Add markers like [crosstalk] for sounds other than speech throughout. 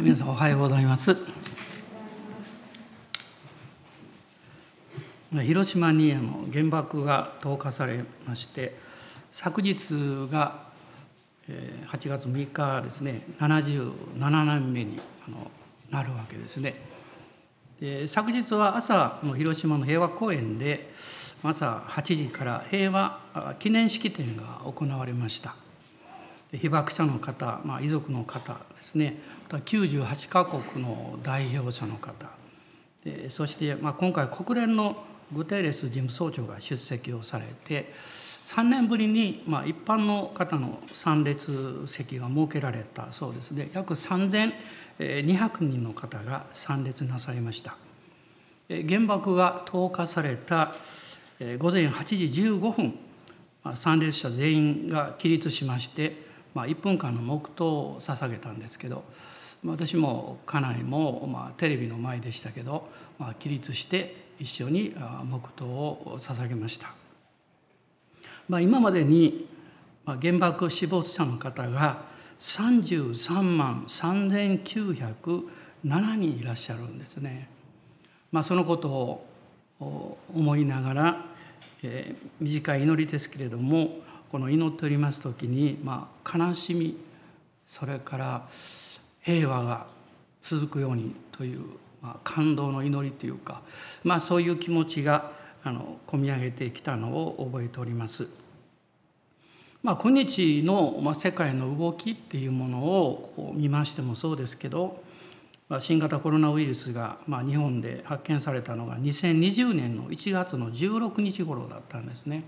皆さんおはようございます。広島にあの原爆が投下されまして昨日が8月6日ですね77年目になるわけですね。で昨日は朝の広島の平和公園で朝8時から平和記念式典が行われました。被爆者の方、まあ、遺族の方ですね98カ国の代表者の方。そして、まあ、今回国連のグテーレス事務総長が出席をされて3年ぶりに、まあ、一般の方の参列席が設けられたそうです。ね約3200人の方が参列なさいました。原爆が投下された午前8時15分参列者全員が起立しましてまあ、1分間の黙祷を捧げたんですけど私も家内も、まあ、テレビの前でしたけど、まあ、起立して一緒に黙祷を捧げました、まあ、今までに原爆死没者の方が33万3907人いらっしゃるんですね。まあ、そのことを思いながら、えー、短い祈りですけれどもこの祈っております時に、まあ、悲しみそれから平和が続くようにという、まあ、感動の祈りというか、まあ、そういう気持ちがあの込み上げてきたのを覚えております。まあ、今日の、まあ、世界の動きっていうものをこう見ましてもそうですけど、まあ、新型コロナウイルスが、まあ、日本で発見されたのが2020年の1月の16日頃だったんですね。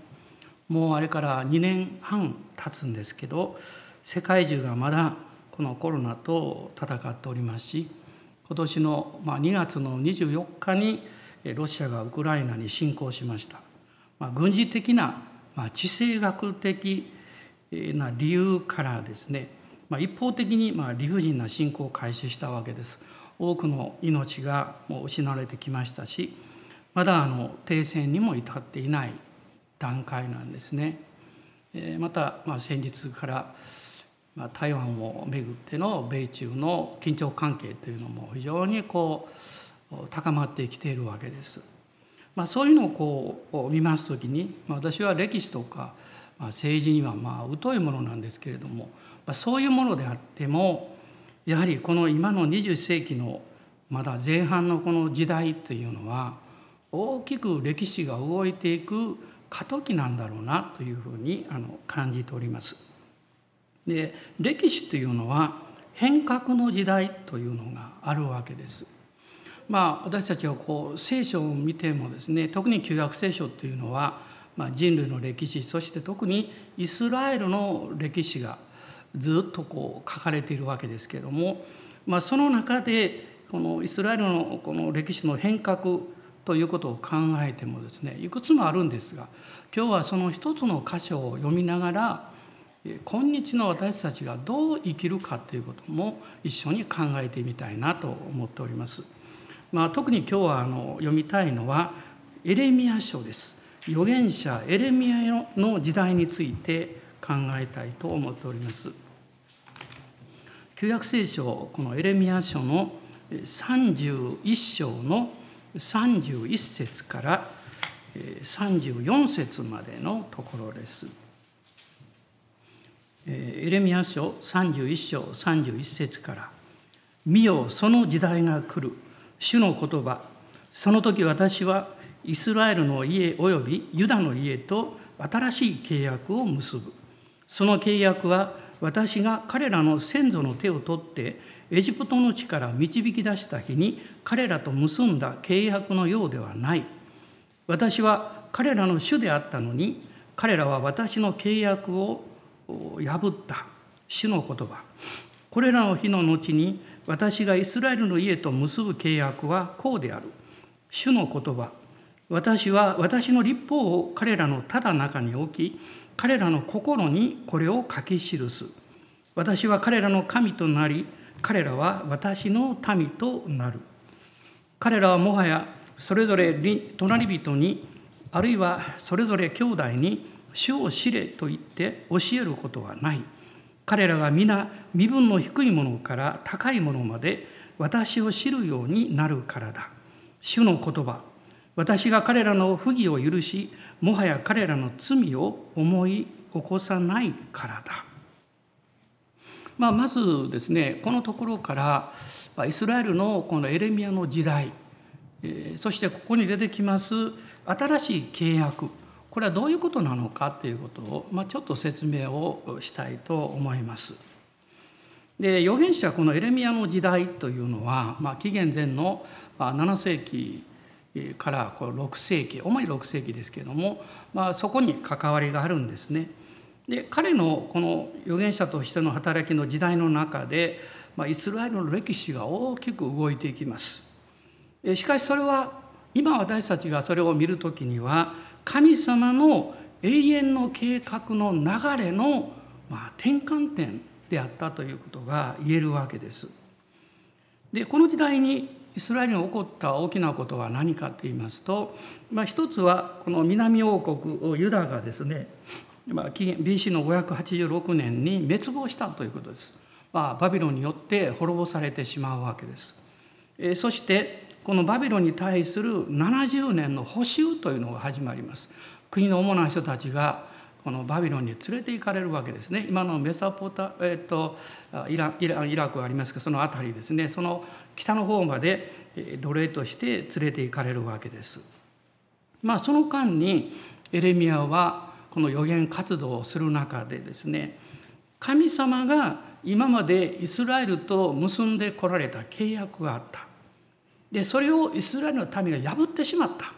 もうあれから2年半経つんですけど世界中がまだこのコロナと戦っておりますし今年の2月の24日にロシアがウクライナに侵攻しました。まあ、軍事的な、まあ、地政学的な理由からですね、まあ、一方的にまあ理不尽な侵攻を開始したわけです。多くの命がもう失われてきましたしまだあの停戦にも至っていない段階なんですね。また、まあ、先日から、まあ、台湾をめぐっての米中の緊張関係というのも非常にこう高まってきているわけです。まあ、そういうのをこう見ます時に、まあ、私は歴史とか、まあ、政治にはまあ疎いものなんですけれども、まあ、そういうものであってもやはりこの今の21世紀のまだ前半のこの時代というのは大きく歴史が動いていく過渡期なんだろうなというふうにあの感じております。で歴史というのは変革の時代というのがあるわけです。まあ、私たちはこう聖書を見てもですね特に旧約聖書というのは、まあ、人類の歴史そして特にイスラエルの歴史がずっとこう書かれているわけですけれども、まあ、その中でこのイスラエルのこの歴史の変革ということを考えてもですねいくつもあるんですが今日はその一つの箇所を読みながら今日の私たちがどう生きるかということも一緒に考えてみたいなと思っております。まあ、特に今日はあの読みたいのはエレミア書です。預言者エレミアの時代について考えたいと思っております。旧約聖書このエレミア書の31章の31節から34節までのところです。エレミア書31章31節から「見よその時代が来る。主の言葉。その時私はイスラエルの家およびユダの家と新しい契約を結ぶ」その契約は私が彼らの先祖の手を取ってエジプトの地から導き出した日に彼らと結んだ契約のようではない。私は彼らの主であったのに彼らは私の契約を破った主の言葉。これらの日の後に私がイスラエルの家と結ぶ契約はこうである。主の言葉。私は私の立法を彼らのただ中に置き彼らの心にこれを書き記す。私は彼らの神となり彼らは私の民となる。彼らはもはやそれぞれ隣人にあるいはそれぞれ兄弟に主を知れと言って教えることはない。彼らが皆身分の低いものから高いものまで私を知るようになるからだ。主の言葉。私が彼らの不義を許しもはや彼らの罪を思い起こさないからだ。まあ、まずですねこのところからイスラエルのこのエレミアの時代そしてここに出てきます新しい契約。これはどういうことなのかということを、まあ、ちょっと説明をしたいと思います。で預言者このエレミアの時代というのは、まあ、紀元前の7世紀から6世紀主に6世紀ですけれども、まあ、そこに関わりがあるんですね。で彼のこの預言者としての働きの時代の中で、まあ、イスラエルの歴史が大きく動いていきます。しかしそれは今私たちがそれを見る時には神様の永遠の計画の流れの、まあ、転換点であったということが言えるわけです。でこの時代にイスラエルに起こった大きなことは何かと言いますと、まあ、一つはこの南王国ユダがですねまあ、BC の586年に滅亡したということです。まあ、バビロンによって滅ぼされてしまうわけです。えそしてこのバビロンに対する70年の補修というのが始まります。国の主な人たちがこのバビロンに連れて行かれるわけですね。今のメサポタ、えーと、イライライラクがありますけどその辺りですねその北の方まで奴隷として連れて行かれるわけです。まあその間にエレミアはこの予言活動をする中でですね神様が今までイスラエルと結んでこられた契約があったでそれをイスラエルの民が破ってしまった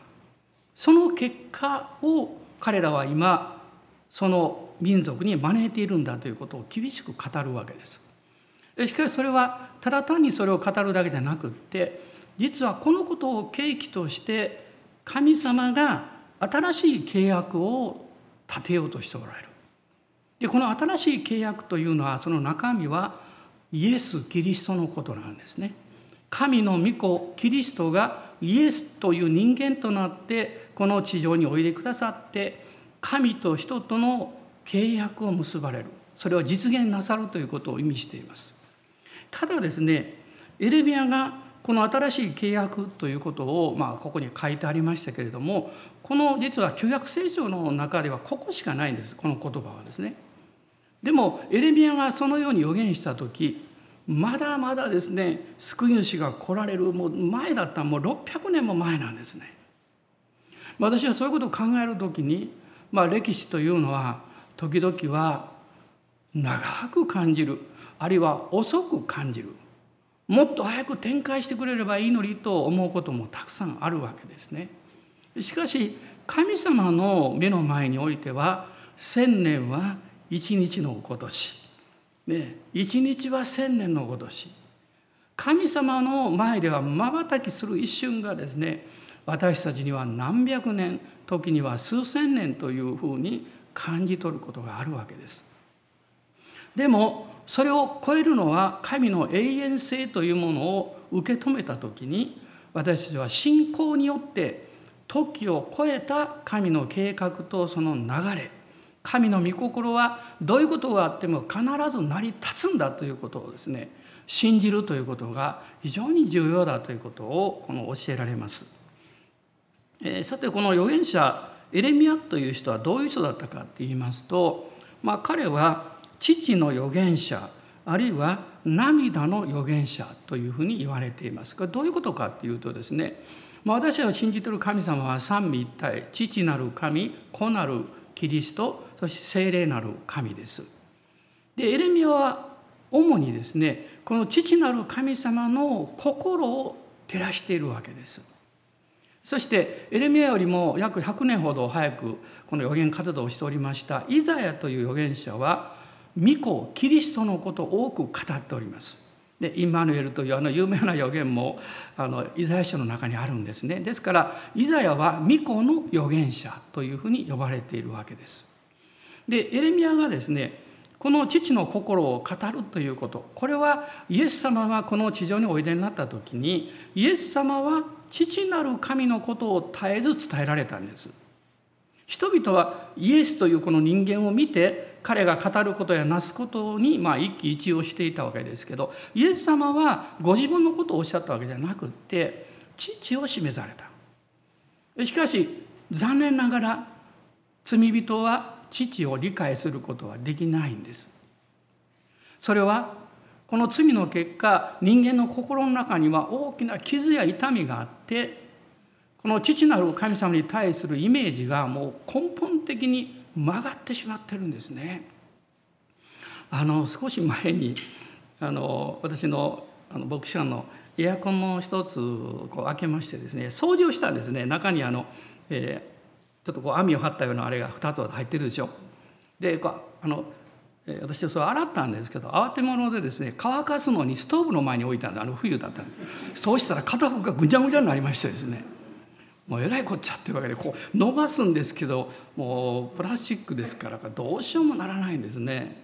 その結果を彼らは今その民族に招いているんだということを厳しく語るわけです。しかしそれはただ単にそれを語るだけじゃなくって実はこのことを契機として神様が新しい契約を立てようとしておられる。でこの新しい契約というのはその中身はイエス・キリストのことなんですね。神の御子キリストがイエスという人間となってこの地上においでくださって神と人との契約を結ばれるそれを実現なさるということを意味しています。ただですねエレミアがこの新しい契約ということを、まあ、ここに書いてありましたけれどもこの実は旧約聖書の中ではここしかないんですこの言葉はですね。でもエレミアがそのように予言した時まだまだですね救い主が来られるもう前だったもう600年も前なんですね。私はそういうことを考える時に、まあ、歴史というのは時々は長く感じるあるいは遅く感じるもっと早く展開してくれればいいのにと思うこともたくさんあるわけですね。しかし神様の目の前においては千年は一日のごとし、ね、一日は千年のごとし神様の前ではまばたきする一瞬がですね私たちには何百年時には数千年というふうに感じ取ることがあるわけです。でもそれを超えるのは神の永遠性というものを受け止めた時に私たちは信仰によって時を超えた神の計画とその流れ神の御心はどういうことがあっても必ず成り立つんだということをですね信じるということが非常に重要だということをこの教えられます。えー、さてこの預言者エレミアという人はどういう人だったかって言いますと、まあ、彼は父の預言者あるいは涙の預言者というふうに言われています。これどういうことかっていうとですねまあ、私が信じてる神様は三位一体父なる神子なるキリストそして聖霊なる神です。でエレミアは主にですねこの父なる神様の心を照らしているわけです。そしてエレミアよりも約100年ほど早くこの預言活動をしておりましたイザヤという預言者は御子キリストのことを多く語っております。でインマヌエルというあの有名な予言もあのイザヤ書の中にあるんですねですからイザヤは巫女の預言者というふうに呼ばれているわけですでエレミアがですねこの父の心を語るということ。これはイエス様がこの地上においでになった時にイエス様は父なる神のことを絶えず伝えられたんです。人々はイエスというこの人間を見て彼が語ることやなすことにまあ一喜一憂していたわけですけどイエス様はご自分のことをおっしゃったわけじゃなくって父を示された。しかし残念ながら罪人は父を理解することはできないんですそれはこの罪の結果人間の心の中には大きな傷や痛みがあってこの父なる神様に対するイメージがもう根本的に曲がってしまってるんですね。あの少し前にあの私のあの牧師館のエアコンの一つこう開けましてですね掃除をしたんですね中にあの、えー、ちょっとこう網を張ったようなあれが2つ入ってるでしょ。でこうあの私はそれ洗ったんですけど慌て者でですね乾かすのにストーブの前に置いたんであの冬だったんですそうしたら片方がぐちゃぐちゃになりましてですねもうえらいこっちゃっていうわけでこう伸ばすんですけどもうプラスチックですからどうしようもならないんですね。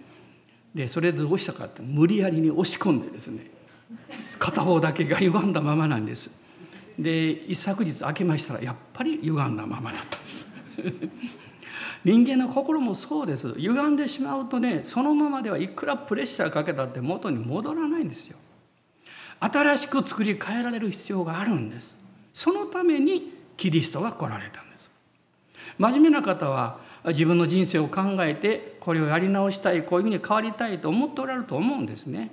でそれでどうしたかって無理やりに押し込んでですね片方だけが歪んだままなんです。で一昨日開けましたらやっぱり歪んだままだったんです。[laughs] 人間の心もそうです歪んでしまうとねそのままではいくらプレッシャーかけたって元に戻らないんですよ。新しく作り変えられる必要があるんです。そのためにキリストが来られたんです真面目な方は自分の人生を考えてこれをやり直したいこういうふうに変わりたいと思っておられると思うんですね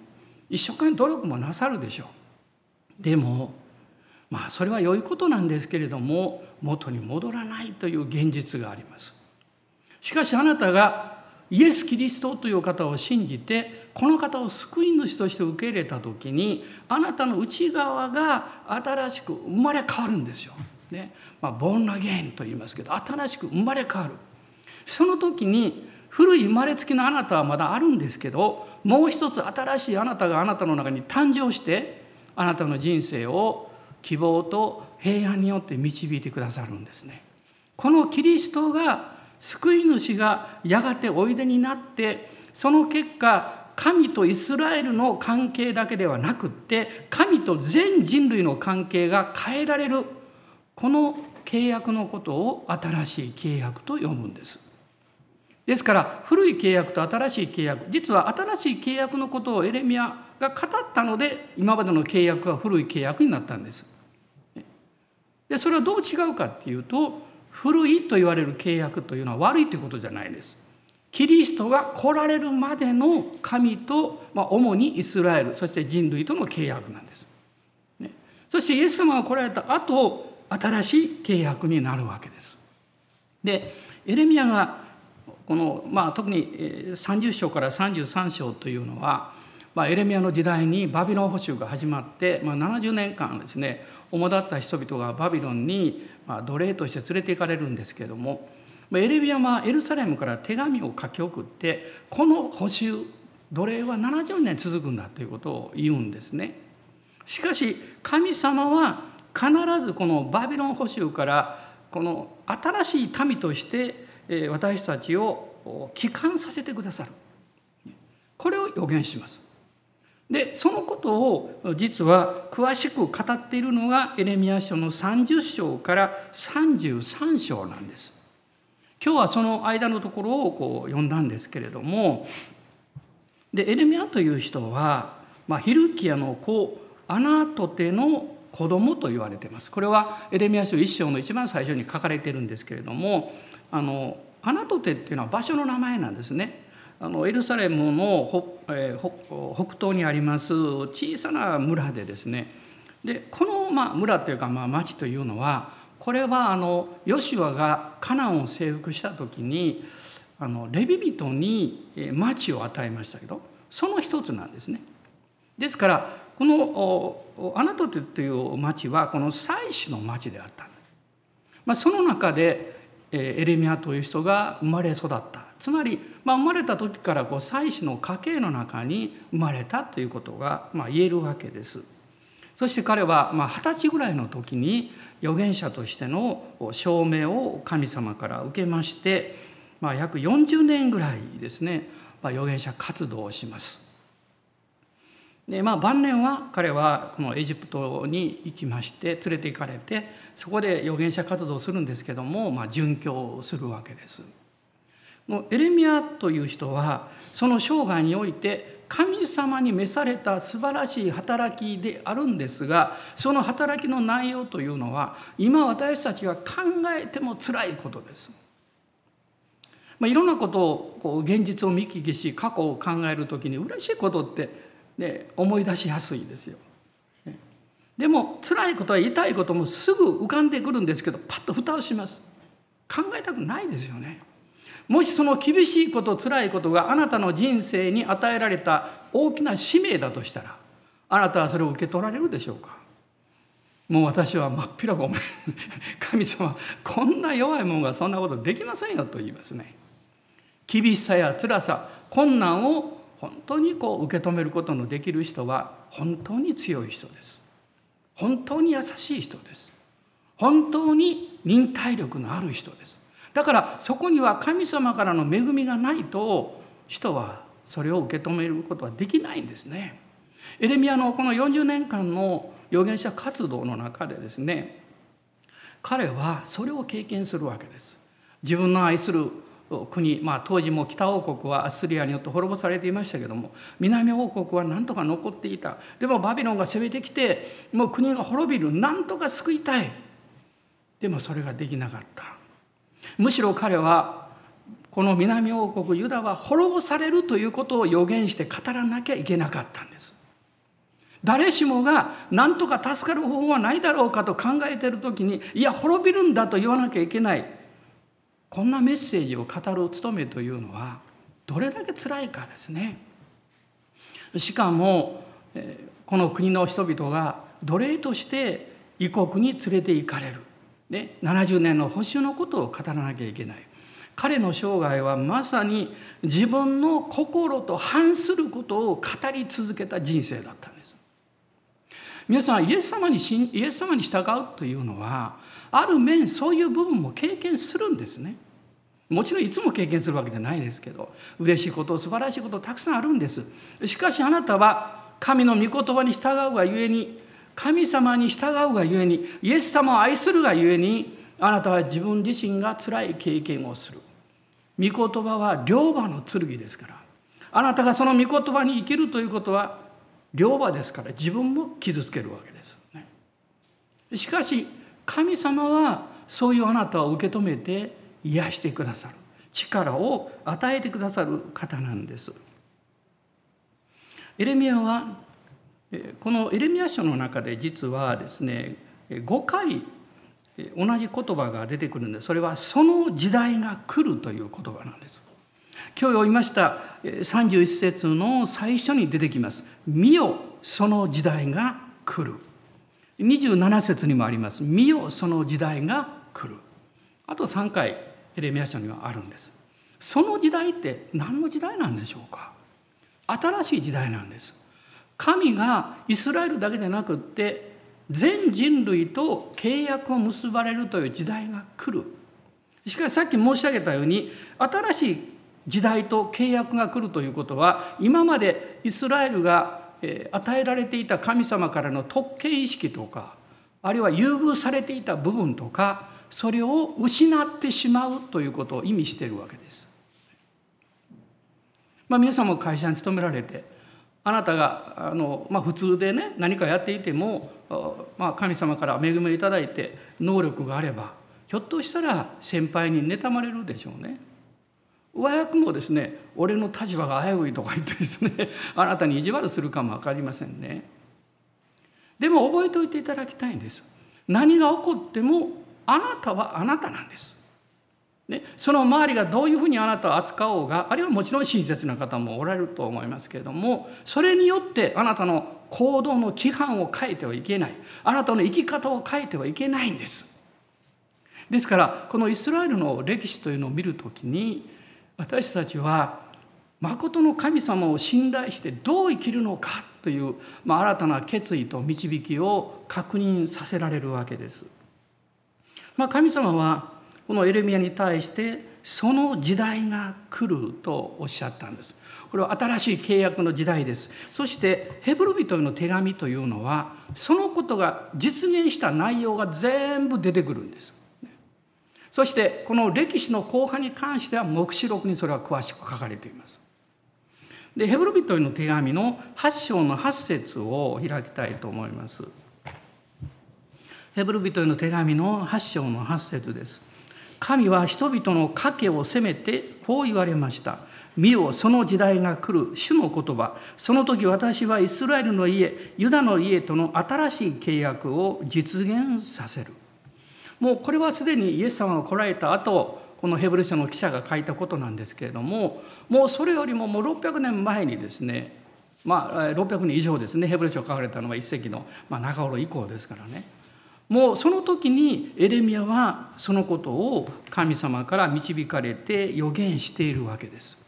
一生懸命努力もなさるでしょうでもまあそれは良いことなんですけれども元に戻らないという現実があります。しかしあなたがイエス・キリストという方を信じてこの方を救い主として受け入れた時にあなたの内側が新しく生まれ変わるんですよ。ね。まあ、ボーンアゲインと言いますけど新しく生まれ変わる。その時に古い生まれつきのあなたはまだあるんですけどもう一つ新しいあなたがあなたの中に誕生してあなたの人生を希望と平安によって導いてくださるんですね。このキリストが救い主がやがておいでになってその結果神とイスラエルの関係だけではなくって神と全人類の関係が変えられるこの契約のことを新しい契約と呼ぶんです。ですから古い契約と新しい契約実は新しい契約のことをエレミアが語ったので今までの契約は古い契約になったんです。でそれはどう違うかっていうと古いと言われる契約というのは悪いということじゃないです。キリストが来られるまでの神と、まあ、主にイスラエルそして人類との契約なんです。ね、そしてイエス様が来られた後新しい契約になるわけです。でエレミアがこの、まあ、特に30章から33章というのは、まあ、エレミアの時代にバビロン捕囚が始まって、まあ、70年間ですね主だった人々がバビロンに、奴隷として連れて行かれるんですけれどもエレミアはエルサレムから手紙を書き送ってこの捕囚奴隷は70年続くんだということを言うんですね。しかし神様は必ずこのバビロン捕囚からこの新しい民として私たちを帰還させてくださるこれを予言しますでそのことを実は詳しく語っているのがエレミア書の30章から33章なんです今日はその間のところをこう読んだんですけれどもでエレミアという人は、まあ、ヒルキアの子アナトテの子供と言われていますこれはエレミア書一章の一番最初に書かれているんですけれどもあのアナトテっていうのは場所の名前なんですね。あのエルサレムの北,、えー、北東にあります小さな村でですねでこの、まあ、村というか、まあ、町というのはこれはあのヨシュアがカナンを征服した時にあのレビ人に町を与えましたけどその一つなんですね。ですからこのアナトテという町はこの祭司の町であったんです。まあ、その中でエレミアという人が生まれ育ったつまり、まあ、生まれた時からこう祭司の家系の中に生まれたということが、まあ、言えるわけです。そして彼は二十歳ぐらいの時に預言者としての証明を神様から受けまして、まあ、約40年ぐらいですね、まあ、預言者活動をします。でまあ、晩年は彼はこのエジプトに行きまして連れて行かれてそこで預言者活動をするんですけども、まあ、殉教するわけです。のエレミアという人はその生涯において神様に召された素晴らしい働きであるんですがその働きの内容というのは今私たちが考えても辛いことです。まあ、いろんなことをこう現実を見聞きし過去を考える時に嬉しいことって、ね、思い出しやすいですよ。でも辛いことは痛いこともすぐ浮かんでくるんですけどパッと蓋をします考えたくないですよねもしその厳しいこと辛いことがあなたの人生に与えられた大きな使命だとしたらあなたはそれを受け取られるでしょうか？もう私は真っ平ごめん。[laughs] 神様こんな弱いもんがそんなことできませんよと言いますね。厳しさや辛さ困難を本当にこう受け止めることのできる人は本当に強い人です。本当に優しい人です。本当に忍耐力のある人です。だからそこには神様からの恵みがないと人はそれを受け止めることはできないんですね。エレミアのこの40年間の預言者活動の中でですね彼はそれを経験するわけです。自分の愛する国、まあ、当時も北王国はアスリアによって滅ぼされていましたけども南王国は何とか残っていた。でもバビロンが攻めてきてもう国が滅びる。何とか救いたい。でもそれができなかった。むしろ彼はこの南王国ユダは滅ぼされるということを予言して語らなきゃいけなかったんです。誰しもが何とか助かる方法はないだろうかと考えている時にいや滅びるんだと言わなきゃいけない。こんなメッセージを語る務めというのはどれだけ辛いかですね。しかもこの国の人々が奴隷として異国に連れて行かれる、ね、70年の保守のことを語らなきゃいけない彼の生涯はまさに自分の心と反することを語り続けた人生だったんです皆さんイエス様にイエス様に従うというのはある面そういう部分も経験するんですね。もちろんいつも経験するわけじゃないですけど嬉しいこと素晴らしいことたくさんあるんです。しかしあなたは神の御言葉に従うがゆえに神様に従うがゆえにイエス様を愛するがゆえにあなたは自分自身が辛い経験をする。御言葉は両刃の剣ですからあなたがその御言葉に生きるということは両刃ですから自分も傷つけるわけです。ねしかし神様はそういうあなたを受け止めて癒してくださる力を与えてくださる方なんです。エレミアはこのエレミア書の中で実はですね5回同じ言葉が出てくるんでそれは「その時代が来る」という言葉なんです。今日読みました31節の最初に出てきます「見よその時代が来る」27節にもあります「見よその時代が来る」あと3回エレミア書にはあるんです。その時代って何の時代なんでしょうか。新しい時代なんです。神がイスラエルだけでなくって全人類と契約を結ばれるという時代が来るしかしさっき申し上げたように新しい時代と契約が来るということは今までイスラエルが与えられていた神様からの特権意識とかあるいは優遇されていた部分とかそれを失ってしまうということを意味しているわけです。まあ、皆さんも会社に勤められてあなたがあの、まあ、普通でね何かやっていても、まあ、神様から恵みをいただいて能力があればひょっとしたら先輩に妬まれるでしょうね。上役もですね俺の立場が危ういとか言ってですね [laughs] あなたに意地悪するかも分かりませんね。でも覚えておいていただきたいんです。何が起こってもあなたはあなたなんです。ね、その周りがどういうふうにあなたを扱おうがあるいはもちろん親切な方もおられると思いますけれどもそれによってあなたの行動の規範を変えてはいけないあなたの生き方を変えてはいけないんです。ですからこのイスラエルの歴史というのを見るときに私たちは誠の神様を信頼してどう生きるのかという、まあ、新たな決意と導きを確認させられるわけです。まあ、神様はこのエレミアに対してその時代が来るとおっしゃったんです。これは新しい契約の時代です。そしてヘブル人への手紙というのはそのことが実現した内容が全部出てくるんです。そしてこの歴史の後半に関しては黙示録にそれは詳しく書かれています。でヘブル人への手紙の8章の8節を開きたいと思います。ヘブル人への手紙の8章の8節です。神は人々の賭けを責めてこう言われました。見よその時代が来る主の言葉。その時私はイスラエルの家ユダの家との新しい契約を実現させる。もうこれはすでにイエス様が来られた後このヘブル書の記者が書いたことなんですけれどももうそれよりももう600年前にですねまあ600年以上ですねヘブル書書かれたのは一世の中頃以降ですからね。もうその時にエレミアはそのことを神様から導かれて予言しているわけです。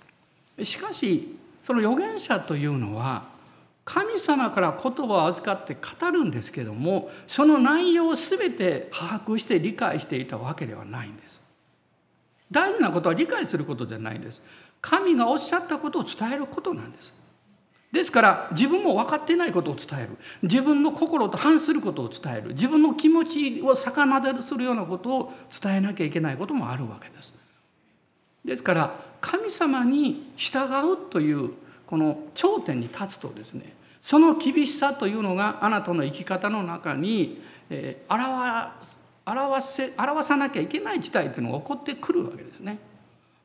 しかしその預言者というのは神様から言葉を預かって語るんですけどもその内容を全て把握して理解していたわけではないんです。大事なことは理解することじゃないんです。神がおっしゃったことを伝えることなんです。ですから自分も分かっていないことを伝える自分の心と反することを伝える自分の気持ちを逆なでするようなことを伝えなきゃいけないこともあるわけです。ですから神様に従うというこの頂点に立つとですねその厳しさというのがあなたの生き方の中に、表表せ表さなきゃいけない事態というのが起こってくるわけですね。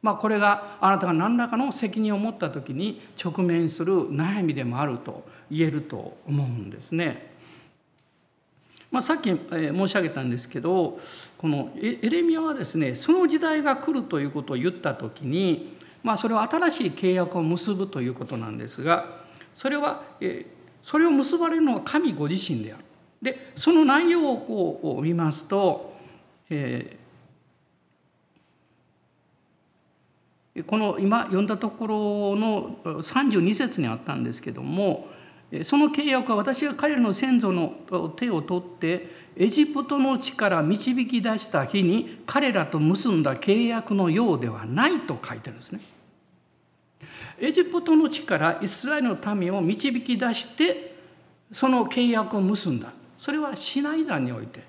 まあ、これがあなたが何らかの責任を持った時に直面する悩みでもあると言えると思うんですね。まあ、さっき申し上げたんですけどこのエレミアはですねその時代が来るということを言った時に、まあ、それは新しい契約を結ぶということなんですがそれはそれを結ばれるのは神ご自身である。でその内容をこう見ますと、えーこの今読んだところの32節にあったんですけどもその契約は私が彼らの先祖の手を取ってエジプトの地から導き出した日に彼らと結んだ契約のようではないと書いてるんですね。エジプトの地からイスラエルの民を導き出してその契約を結んだそれはシナイ山において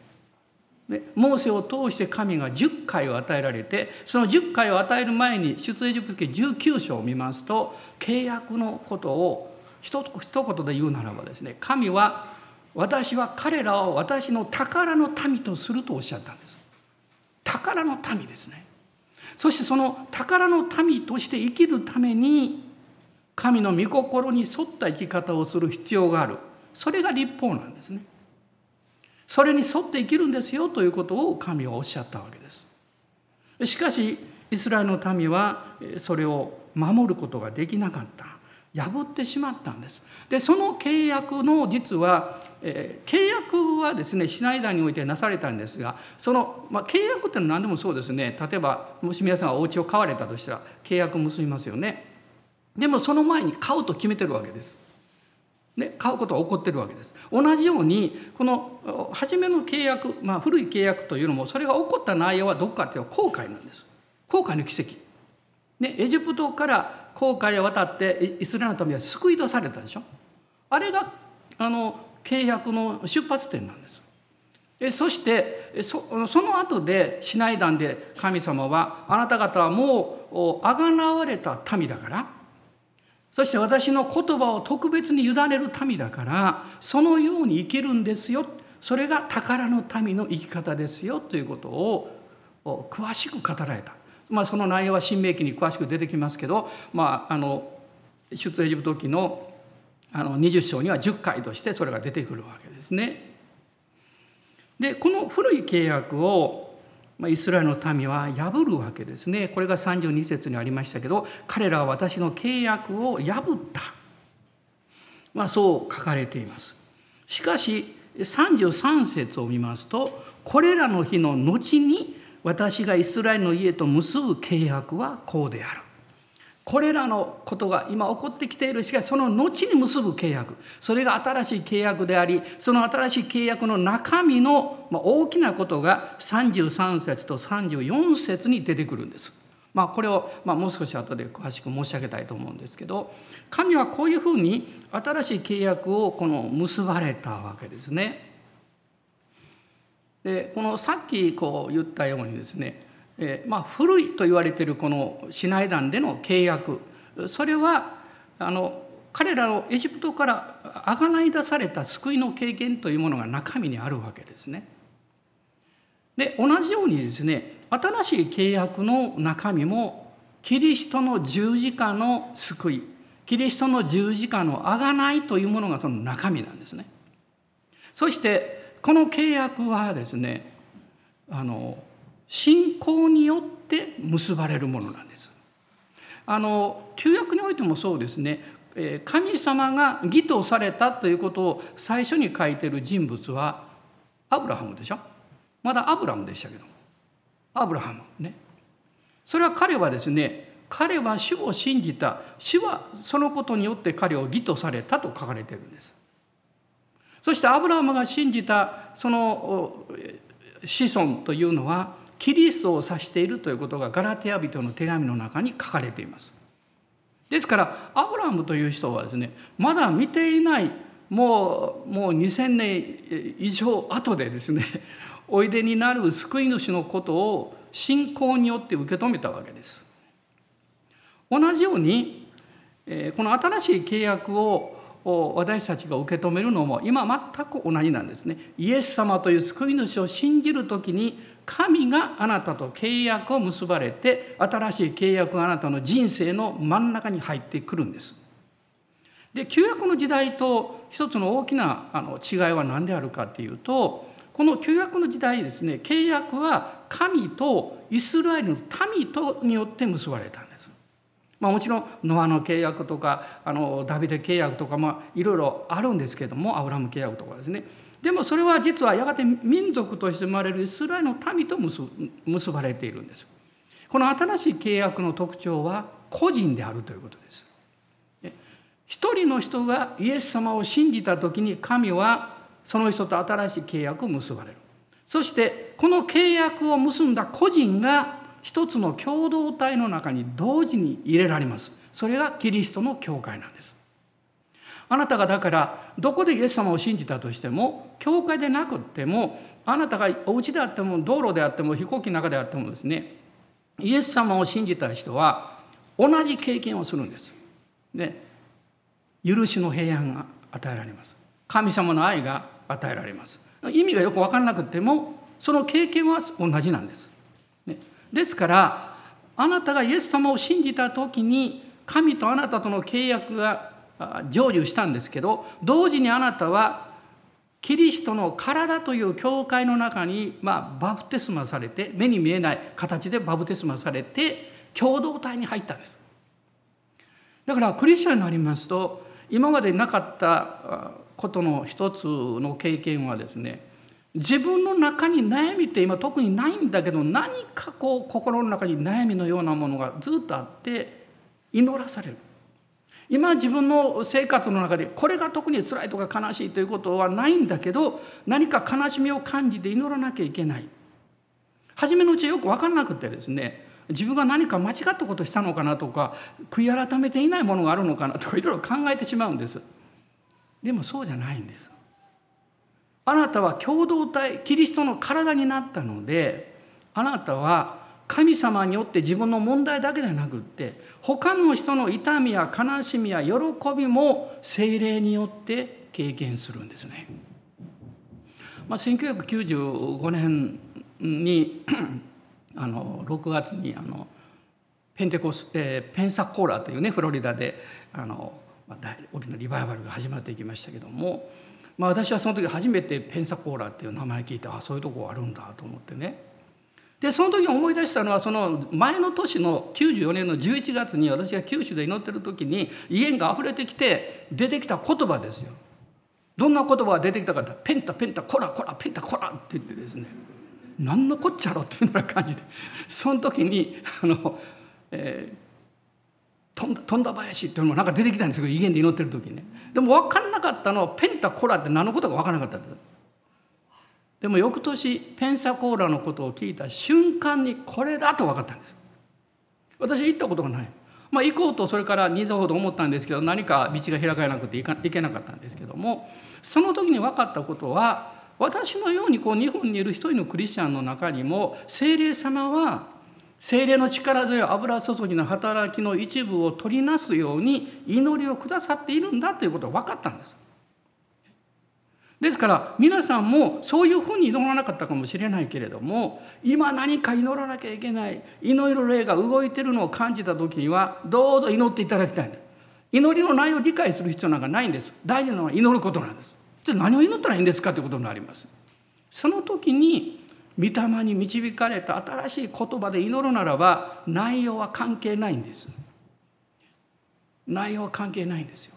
でモーセを通して神が10回を与えられてその10回を与える前に出エジプト記19章を見ますと契約のことを一言で言うならばですね神は私は彼らを私の宝の民とするとおっしゃったんです。宝の民ですね。そしてその宝の民として生きるために神の御心に沿った生き方をする必要がある。それが立法なんですね。それに沿って生きるんですよということを神はおっしゃったわけです。しかしイスラエルの民はそれを守ることができなかった破ってしまったんです。でその契約の実は、えー、契約はですねシナイダーにおいてなされたんですがその、まあ、契約ってのは何でもそうですね例えばもし皆さんがお家を買われたとしたら契約結びますよね。でもその前に買うと決めてるわけです。ね、買うことが起こってるわけです。同じようにこの初めの契約、まあ、古い契約というのもそれが起こった内容はどこかというと航海なんです。航海の奇跡。ね、エジプトから航海へ渡ってイスラエルの民は救い出されたでしょ。あれがあの契約の出発点なんです。そしてその後でシナイダンで神様はあなた方はもうあがなわれた民だからそして私の言葉を特別に委ねる民だからそのように生きるんですよ。それが宝の民の生き方ですよ。ということを詳しく語られた、まあ、その内容は新明記に詳しく出てきますけど、まあ、あの出エジプト記のあの20章には10回としてそれが出てくるわけですね。でこの古い契約をイスラエルの民は破るわけですね。これが32節にありましたけど彼らは私の契約を破った、まあ、そう書かれています。しかし33節を見ますとこれらの日の後に私がイスラエルの家と結ぶ契約はこうである。これらのことが今起こってきているしかしその後に結ぶ契約それが新しい契約でありその新しい契約の中身の大きなことが33節と34節に出てくるんです。まあ、これをまもう少し後で詳しく申し上げたいと思うんですけど神はこういうふうに新しい契約をこの結ばれたわけですね。でこのさっきこう言ったようにですねえ、まあ、古いと言われているこのシナイ団での契約それはあの彼らのエジプトからあがない出された救いの経験というものが中身にあるわけですね。で同じようにですね新しい契約の中身もキリストの十字架の救いキリストの十字架のあがないというものがその中身なんですね。そしてこの契約はですねあの信仰によって結ばれるものなんです。あの旧約においてもそうですね。神様が義とされたということを最初に書いてる人物はアブラハムでしょ？まだアブラムでしたけどアブラハムね。それは彼はですね彼は主を信じた。主はそのことによって彼を義とされたと書かれてるんです。そしてアブラハムが信じたその子孫というのはキリストを指しているということがガラテヤ人の手紙の中に書かれていますですからアブラムという人はですねまだ見ていないもうもう2,000年以上後でですね [laughs] おいでになる救い主のことを信仰によって受け止めたわけです。同じようにこの新しい契約を私たちが受け止めるのも今全く同じなんですね。イエス様という救い主を信じる時に神があなたと契約を結ばれて新しい契約があなたの人生の真ん中に入ってくるんです。で旧約の時代と一つの大きなあの違いは何であるかっていうとこの旧約の時代ですね契約は神とイスラエルの民とによって結ばれたんです。まあ、もちろんノアの契約とかあのダビデ契約とかまあいろいろあるんですけどもアブラム契約とかですねでもそれは実はやがて民族として生まれるイスラエルの民と結ばれているんです。この新しい契約の特徴は個人であるということです。一人の人がイエス様を信じた時に神はその人と新しい契約を結ばれる。そしてこの契約を結んだ個人が一つの共同体の中に同時に入れられます。それがキリストの教会なんです。あなたがだからどこでイエス様を信じたとしても教会でなくってもあなたがお家であっても道路であっても飛行機の中であってもですねイエス様を信じた人は同じ経験をするんです。で許しの平安が与えられます。神様の愛が与えられます。意味がよく分からなくてもその経験は同じなんです。ね、ですからあなたがイエス様を信じた時に神とあなたとの契約が成就したんですけど同時にあなたはキリストの体という教会の中に、まあ、バプテスマされて目に見えない形でバプテスマされて共同体に入ったんです。だからクリスチャンになりますと今までなかったことの一つの経験はですね自分の中に悩みって今特にないんだけど何かこう心の中に悩みのようなものがずっとあって祈らされる。今自分の生活の中でこれが特に辛いとか悲しいということはないんだけど何か悲しみを感じて祈らなきゃいけない。初めのうちよく分かんなくてですね自分が何か間違ったことしたのかなとか悔い改めていないものがあるのかなとかいろいろ考えてしまうんです。でもそうじゃないんです。あなたは共同体キリストの体になったのであなたは神様によって自分の問題だけではなくって他の人の痛みや悲しみや喜びも精霊によって経験するんですね。まあ、1995年に [clears throat] あの6月にあのペンテコス、えー、ペンサコーラというねフロリダであの、まあ、大きなリバイバルが始まっていきましたけども、まあ、私はその時初めてペンサコーラっていう名前聞いてあそういうとこあるんだと思ってねでその時思い出したのはその前の年の94年の11月に私が九州で祈ってる時に威厳があふれてきて出てきた言葉ですよ。どんな言葉が出てきたかって「ペンタペンタコラコラペンタコラ」って言ってですね何のこっちゃろっていうような感じでその時にあの、えー、飛んだ飛んだ林っていうのもなんか出てきたんですけど威厳で祈ってる時にねでも分かんなかったのはペンタコラって何のことか分からなかったんです。でも翌年ペンサコーラのことを聞いた瞬間にこれだと分かったんです私行ったことがないまあ行こうとそれから2度ほど思ったんですけど何か道が開かれなくて行けなかったんですけどもその時に分かったことは私のようにこう日本にいる一人のクリスチャンの中にも聖霊様は精霊の力強い油注ぎの働きの一部を取りなすように祈りをくださっているんだということが分かったんです。ですから皆さんもそういうふうに祈らなかったかもしれないけれども今何か祈らなきゃいけない祈る霊が動いてるのを感じた時にはどうぞ祈っていただきたいんです。祈りの内容を理解する必要なんかないんです。大事なのは祈ることなんです。じゃあ何を祈ったらいいんですかということになります。その時に御霊に導かれた新しい言葉で祈るならば内容は関係ないんです。内容は関係ないんですよ。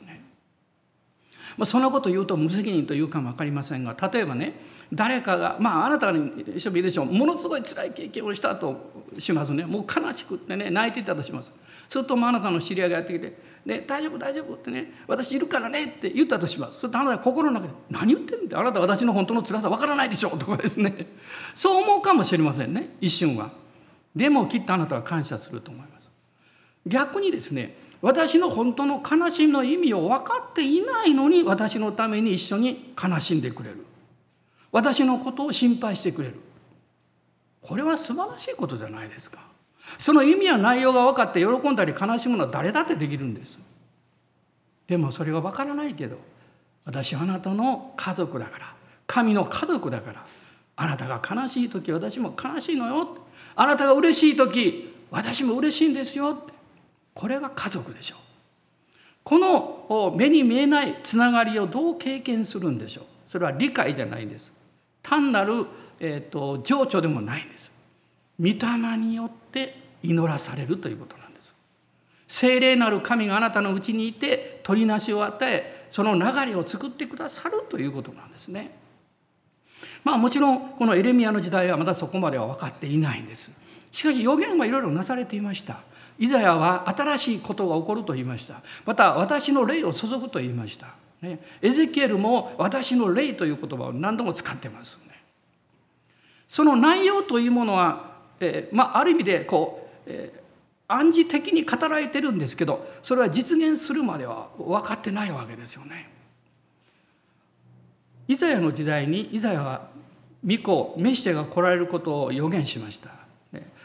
まあ、そんなこと言うと無責任というかも分かりませんが例えばね誰かがまああなたに一緒もいいでしょうものすごい辛い経験をしたとしますねもう悲しくってね泣いていたとします。するとあなたの知り合いがやってきて「ね、大丈夫大丈夫」ってね「私いるからね」って言ったとします。そしてあなたは心の中で「何言ってんだあなた私の本当の辛さわからないでしょ」とかですねそう思うかもしれませんね一瞬は。でもきっとあなたは感謝すると思います。逆にですね私の本当の悲しみの意味を分かっていないのに私のために一緒に悲しんでくれる。私のことを心配してくれる。これは素晴らしいことじゃないですか。その意味や内容が分かって喜んだり悲しむのは誰だってできるんです。でもそれが分からないけど私あなたの家族だから神の家族だからあなたが悲しい時私も悲しいのよあなたが嬉しい時私も嬉しいんですよこれが家族でしょう。この目に見えないつながりをどう経験するんでしょう。それは理解じゃないんです。単なる、えーと、情緒でもないんです。御霊によって祈らされるということなんです。聖霊なる神があなたのうちにいて取りなしを与えその流れを作ってくださるということなんですね。まあもちろんこのエレミアの時代はまだそこまでは分かっていないんです。しかし予言はいろいろなされていました。イザヤは新しいことが起こると言いました。また私の霊を注ぐと言いました。ね、エゼキエルも私の霊という言葉を何度も使ってますね。その内容というものは、えー、まあ、ある意味でこう、えー、暗示的に語られてるんですけどそれは実現するまでは分かってないわけですよね。イザヤの時代にイザヤは御子メシアが来られることを予言しました。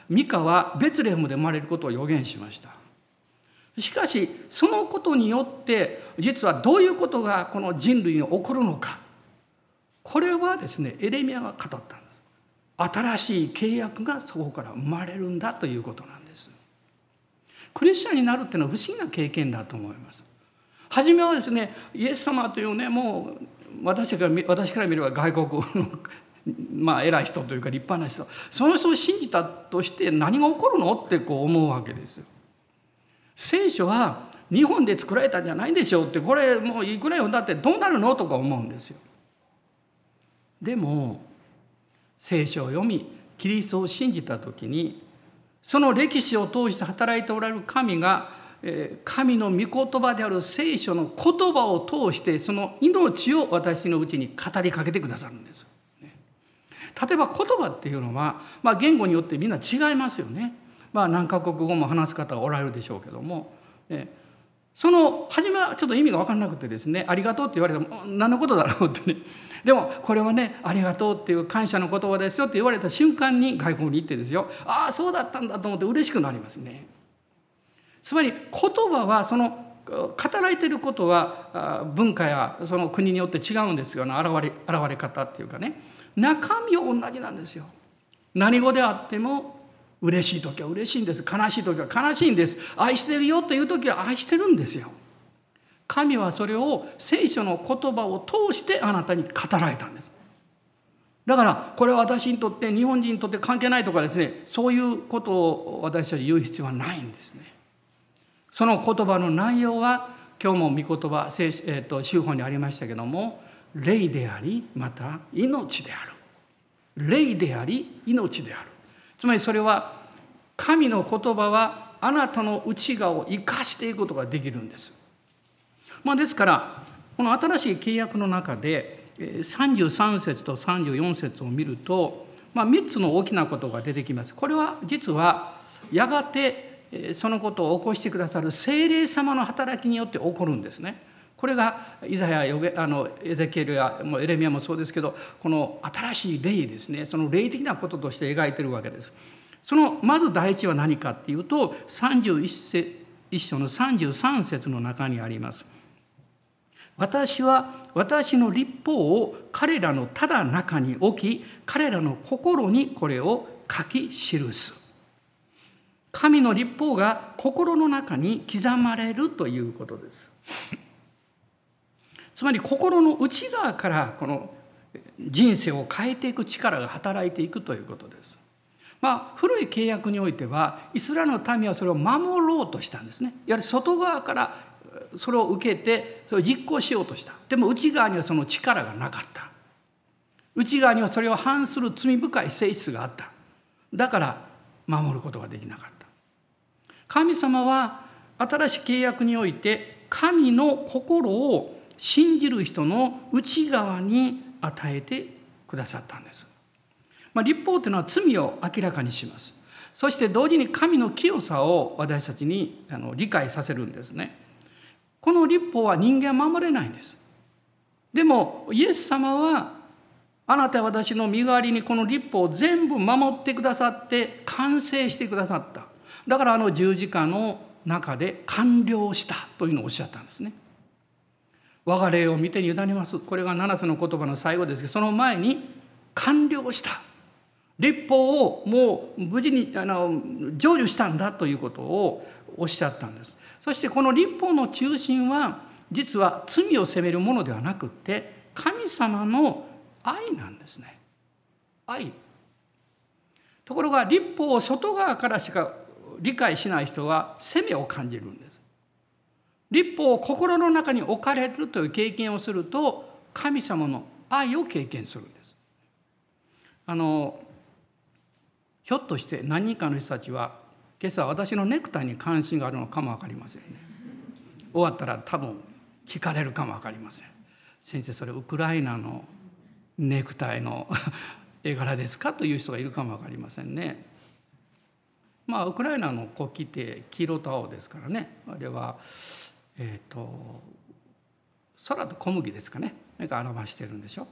ミカはベツレヘムで生まれることを予言しました。しかしそのことによって実はどういうことがこの人類に起こるのか。これはですねエレミアが語ったんです。新しい契約がそこから生まれるんだということなんです。クリスチャンになるっていうのは不思議な経験だと思います。初めはですねイエス様というねもう私から私から見れば外国のまあ偉い人というか立派な人その人を信じたとして何が起こるの？ってこう思うわけですよ。聖書は日本で作られたんじゃないでしょうってこれもういくら読んだってどうなるの？とか思うんですよ。でも聖書を読みキリストを信じた時にその歴史を通して働いておられる神が神の御言葉である聖書の言葉を通してその命を私のうちに語りかけてくださるんです。例えば言葉っていうのは、まあ、言語によってみんな違いますよね。まあ、何カ国語も話す方がおられるでしょうけども、えその初めはちょっと意味が分からなくてですね「ありがとう」って言われても何のことだろうってねでもこれはね「ありがとう」っていう感謝の言葉ですよって言われた瞬間に外国に行ってですよああそうだったんだと思って嬉しくなりますね。つまり言葉はその語られてることは文化やその国によって違うんですよね現れ現れ方っていうかね。中身は同じなんですよ。何語であっても嬉しい時は嬉しいんです悲しい時は悲しいんです愛してるよという時は愛してるんですよ。神はそれを聖書の言葉を通してあなたに語られたんです。だからこれは私にとって日本人にとって関係ないとかですねそういうことを私たち言う必要はないんですね。その言葉の内容は今日も御言葉、えー、と修法にありましたけども霊でありまた命である霊であり命であるつまりそれは神の言葉はあなたの内側を生かしていくことができるんです。まあ、ですからこの新しい契約の中で33節と34節を見ると、まあ、3つの大きなことが出てきます。これは実はやがてそのことを起こしてくださる精霊様の働きによって起こるんですね。これがイザヤあのエゼキエルやもエレミアもそうですけどこの新しい霊ですねその霊的なこととして描いてるわけです。そのまず第一は何かっていうと31節一章の33節の中にあります。私は私の立法を彼らのただ中に置き彼らの心にこれを書き記す神の立法が心の中に刻まれるということですつまり心の内側からこの人生を変えていく力が働いていくということです。まあ、古い契約においてはイスラエルの民はそれを守ろうとしたんですね。やはり外側からそれを受けてそれを実行しようとした。でも内側にはその力がなかった。内側にはそれを反する罪深い性質があった。だから守ることができなかった。神様は新しい契約において神の心を信じる人の内側に与えてくださったんです、まあ、立法というのは罪を明らかにします。そして同時に神の清さを私たちにあの理解させるんですね。この立法は人間は守れないんです。でもイエス様はあなたは私の身代わりにこの立法を全部守ってくださって完成してくださった。だからあの十字架の中で完了したというのをおっしゃったんですね。我が霊を見てに委ねます。これが7つの言葉の最後ですけどその前に完了した。立法をもう無事にあの成就したんだということをおっしゃったんです。そしてこの立法の中心は実は罪を責めるものではなくって神様の愛なんですね。愛。ところが立法を外側からしか理解しない人は責めを感じるんです。立法を心の中に置かれるという経験をすると神様の愛を経験するんです。あのひょっとして何人かの人たちは今朝私のネクタイに関心があるのかも分かりませんね。終わったら多分聞かれるかも分かりません。先生それウクライナのネクタイの [laughs] 絵柄ですかという人がいるかも分かりませんね。まあウクライナの国旗って黄色と青ですからね。あれはえっ、ー、と空と小麦ですかね。が表してるんでしょ。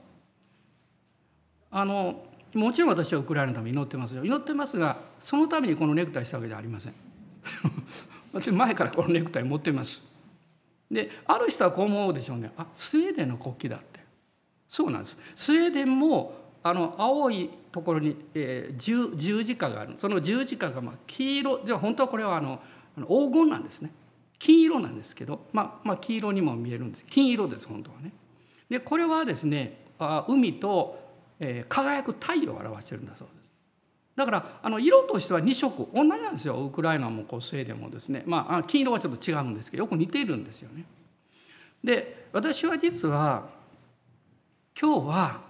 あのもちろん私はウクライナのために祈ってますよ。祈ってますがそのためにこのネクタイしたわけではありません。[laughs] 私前からこのネクタイ持ってます。である人はこう思うでしょうね。あスウェーデンの国旗だって。そうなんです。スウェーデンもあの青いところに、えー、十十字架がある。その十字架がまあ黄色。じゃ本当はこれはあの黄金なんですね。金色なんですけど、まあ、まあ黄色にも見えるんです金色です本当はねでこれはですね海とえ、輝く太陽を表してるんだそうです。だからあの色としては2色同じなんですよウクライナもこうスウェーデンもですねまあ金色はちょっと違うんですけどよく似ているんですよね。で私は実は今日は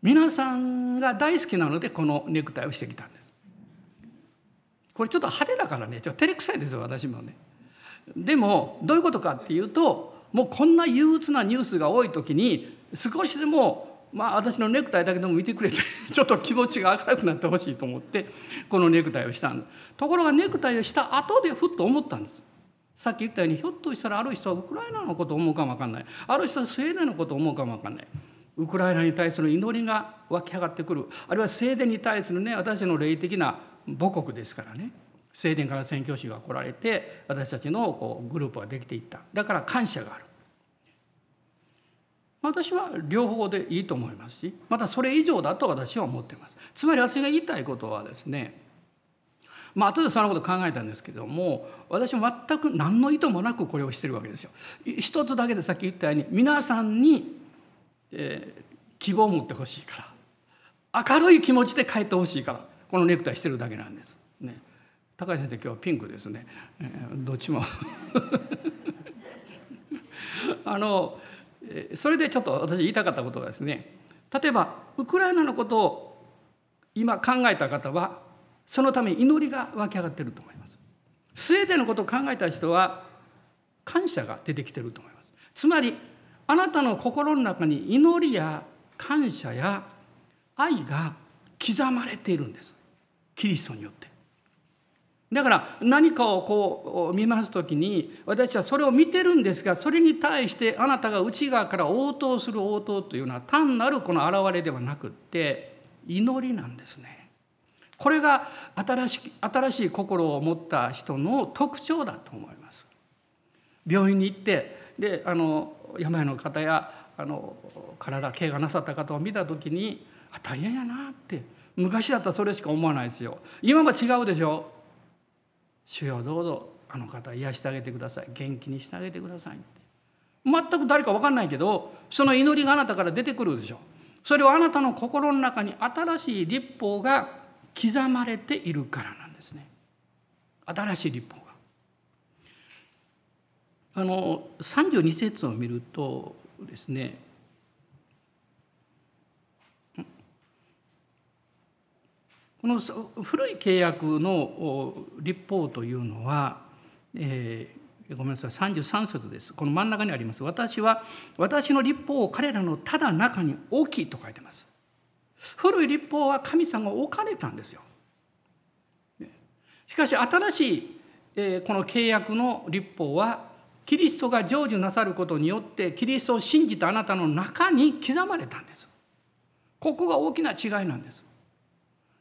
皆さんが大好きなのでこのネクタイをしてきたんです。これちょっと派手だからねちょっと照れくさいですよ私もね。でもどういうことかっていうともうこんな憂鬱なニュースが多い時に少しでもまあ私のネクタイだけでも見てくれて [laughs] ちょっと気持ちが明るくなってほしいと思ってこのネクタイをしたんところがネクタイをした後でふっと思ったんです。さっき言ったようにひょっとしたらある人はウクライナのことを思うかも分かんない。ある人はスウェーデンのことを思うかも分かんない。ウクライナに対する祈りが湧き上がってくる。あるいはスウェーデンに対するね私の霊的な母国ですからね。スウェーデンから宣教師が来られて私たちのこうグループができていっただから感謝がある私は両方でいいと思いますしまたそれ以上だと私は思っていますつまり私が言いたいことはですねまあ後でそのこと考えたんですけども私は全く何の意図もなくこれをしてるわけですよ。一つだけでさっき言ったように皆さんに、えー、希望を持ってほしいから明るい気持ちで帰ってほしいからこのネクタイしてるだけなんです。高橋先生今日はピンクですね、えー、どっちも。[laughs] あのそれでちょっと私言いたかったことがですね。例えばウクライナのことを今考えた方はそのために祈りが湧き上がってると思います。スウェーデンのことを考えた人は感謝が出てきてると思います。つまりあなたの心の中に祈りや感謝や愛が刻まれているんです。キリストによって。だから何かをこう見ます時に私はそれを見てるんですがそれに対してあなたが内側から応答する応答というのは単なるこの現れではなくって祈りなんですね。これが新し新しい心を持った人の特徴だと思います。病院に行ってであの病の方やあの体怪我なさった方を見た時にあ大変やなって昔だったらそれしか思わないですよ今は違うでしょ主よどうぞあの方癒してあげてください。元気にしてあげてくださいって。全く誰か分かんないけどその祈りがあなたから出てくるでしょ。それはあなたの心の中に新しい立法が刻まれているからなんですね。新しい立法が。あの32節を見るとですねこの古い契約の立法というのは、えー、ごめんなさい33節です。この真ん中にあります。私は私の立法を彼らのただ中に大きと書いてます。古い立法は神様が置かれたんですよ。しかし新しい、え、この契約の立法はキリストが成就なさることによってキリストを信じたあなたの中に刻まれたんです。ここが大きな違いなんです。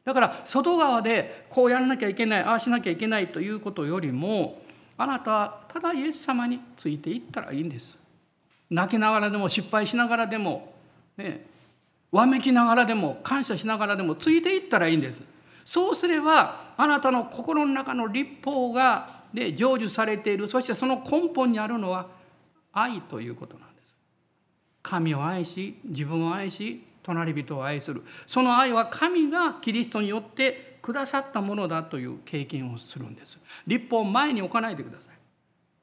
だから外側でこうやらなきゃいけないああしなきゃいけないということよりもあなたはただイエス様についていったらいいんです。泣きながらでも失敗しながらでも、ね、わめきながらでも感謝しながらでもついていったらいいんです。そうすればあなたの心の中の立法が、ね、成就されている。そしてその根本にあるのは愛ということなんです。神を愛し自分を愛し隣人を愛する。その愛は神がキリストによってくださったものだという経験をするんです。立法を前に置かないでください。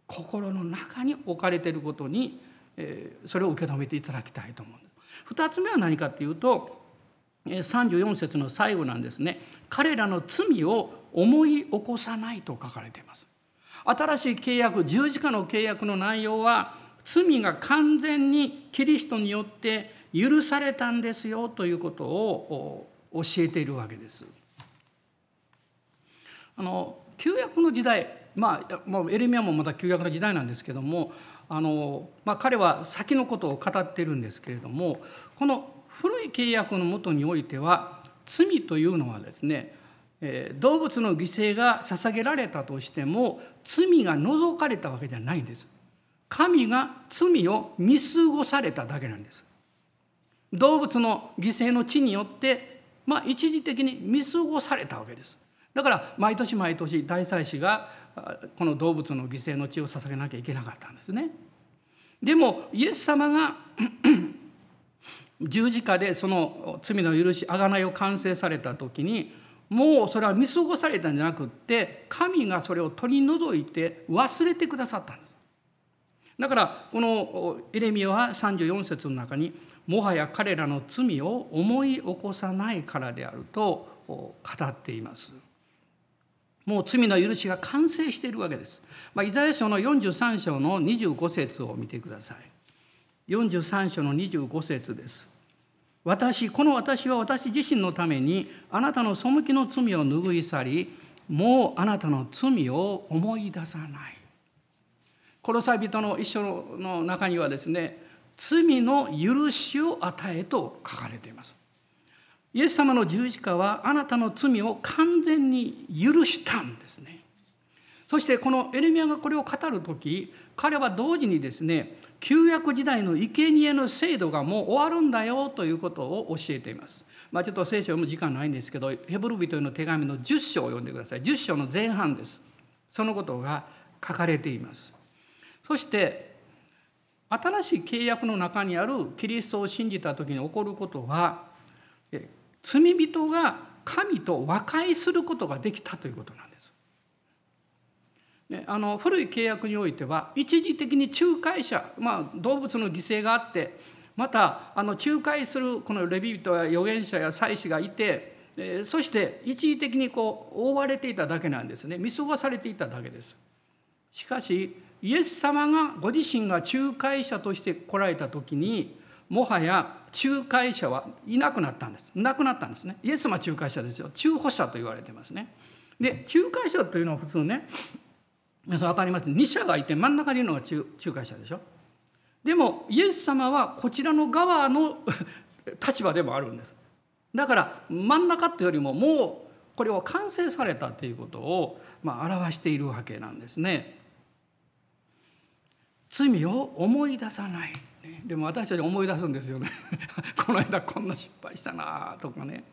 心の中に置かれていることに、えそれを受け止めていただきたいと思うんです。2つ目は何かっていうと34節の最後なんですね。彼らの罪を思い起こさないと書かれています。新しい契約十字架の契約の内容は罪が完全にキリストによって許されたんですよということを教えているわけです。あの旧約の時代まあエレミアもまた旧約の時代なんですけどもあの、まあ、彼は先のことを語っているんですけれどもこの古い契約のもとにおいては罪というのはですね動物の犠牲が捧げられたとしても罪が除かれたわけじゃないんです。神が罪を見過ごされただけなんです。動物の犠牲の地によって、まあ、一時的に見過ごされたわけです。だから毎年毎年大祭司がこの動物の犠牲の血を捧げなきゃいけなかったんですね。でもイエス様が [clears throat] 十字架でその罪の許し贖いを完成された時にもうそれは見過ごされたんじゃなくって神がそれを取り除いて忘れてくださったんです。だからこのエレミアは34節の中にもはや彼らの罪を思い起こさないからであると語っています。もう罪の許しが完成しているわけです。まあ、イザヤ書の43章の25節を見てください。43章の25節です。私、この私は私自身のためにあなたの背きの罪を拭い去り、もうあなたの罪を思い出さない。殺さ人の一章の中にはですね、罪の許しを与えと書かれています。イエス様の十字架はあなたの罪を完全に許したんですね。そしてこのエレミアがこれを語る時彼は同時にですね旧約時代の生贄の制度がもう終わるんだよということを教えています。まあ、ちょっと聖書を読む時間ないんですけどヘブル人への手紙の10章を読んでください10章の前半ですそのことが書かれていますそして新しい契約の中にあるキリストを信じた時に起こることは罪人が神と和解することができたということなんです。あの古い契約においては一時的に仲介者、まあ、動物の犠牲があってまたあの仲介するこのレビ人や預言者や祭司がいてそして一時的にこう覆われていただけなんですね見過ごされていただけです。しかしイエス様がご自身が仲介者として来られた時にもはや仲介者はいなくなったんです。なくなったんですね。イエス様は仲介者ですよ。中保者と言われてますね。で仲介者というのは普通ね皆さん分かります。2者がいて真ん中にいるのが仲介者でしょ。でもイエス様はこちらの側の [laughs] 立場でもあるんです。だから真ん中っていうよりももうこれを完成されたということを、まあ、表しているわけなんですね。罪を思い出さない。でも私たち思い出すんですよね。[laughs] この間こんな失敗したなとかね。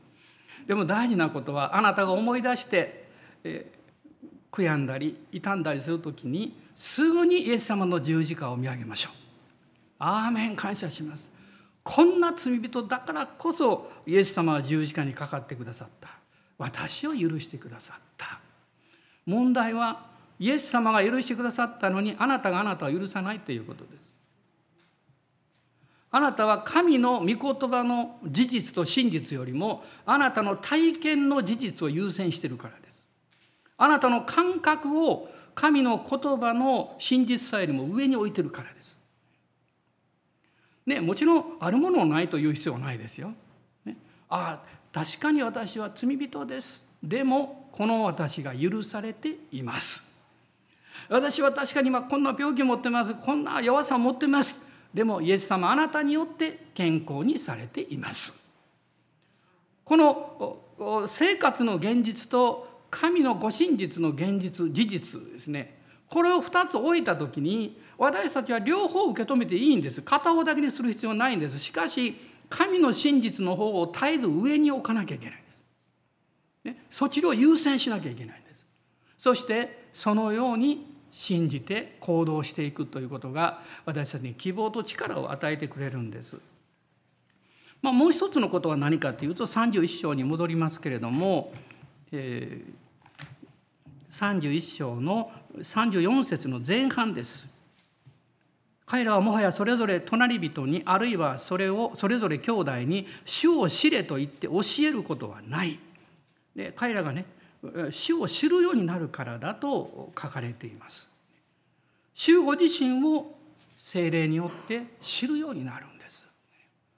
でも大事なことはあなたが思い出して、えー、悔やんだり傷んだりする時にすぐにイエス様の十字架を見上げましょう。アーメン感謝します。こんな罪人だからこそイエス様は十字架にかかってくださった。私を許してくださった。問題はイエス様が許してくださったのにあなたがあなたを許さないということです。あなたは神の御言葉の事実と真実よりもあなたの体験の事実を優先しているからです。あなたの感覚を神の言葉の真実さよりも上に置いてるからです。ね、もちろんあるものないという必要はないですよ。ね、ああ確かに私は罪人です。でもこの私が許されています。私は確かに今こんな病気持ってます。こんな弱さ持ってます。でもイエス様あなたによって健康にされています。この生活の現実と神のご真実の現実事実ですね。これを2つ置いた時に私たちは両方受け止めていいんです。片方だけにする必要はないんです。しかし神の真実の方を絶えず上に置かなきゃいけないんです、ね、そちらを優先しなきゃいけないんです。そしてそのように信じて行動していくということが私たちに希望と力を与えてくれるんです。まあ、もう一つのことは何かというと31章に戻りますけれども、えー、31章の34節の前半です。彼らはもはやそれぞれ隣人にあるいはそれをそれぞれ兄弟に主を知れと言って教えることはない。で彼らがね主を知るようになるからだと書かれています。主ご自身を精霊によって知るようになるんです。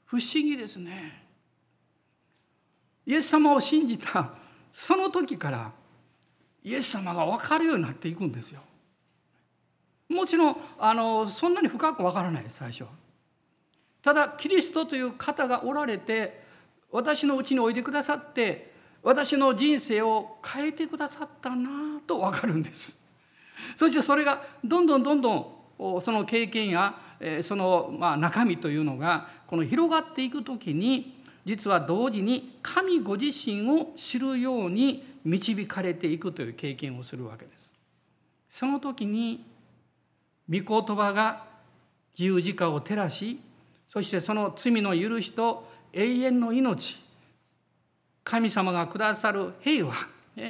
不思議ですね。イエス様を信じたその時からイエス様が分かるようになっていくんですよ。もちろんあのそんなに深く分からない最初。ただキリストという方がおられて私のうちにおいでくださって私の人生を変えてくださったなと分かるんです。[laughs] そしてそれがどんどんどんどんその経験やそのま中身というのがこの広がっていく時に実は同時に神ご自身を知るように導かれていくという経験をするわけです。その時に御言葉が十字架を照らしそしてその罪の許しと永遠の命神様がくださる平和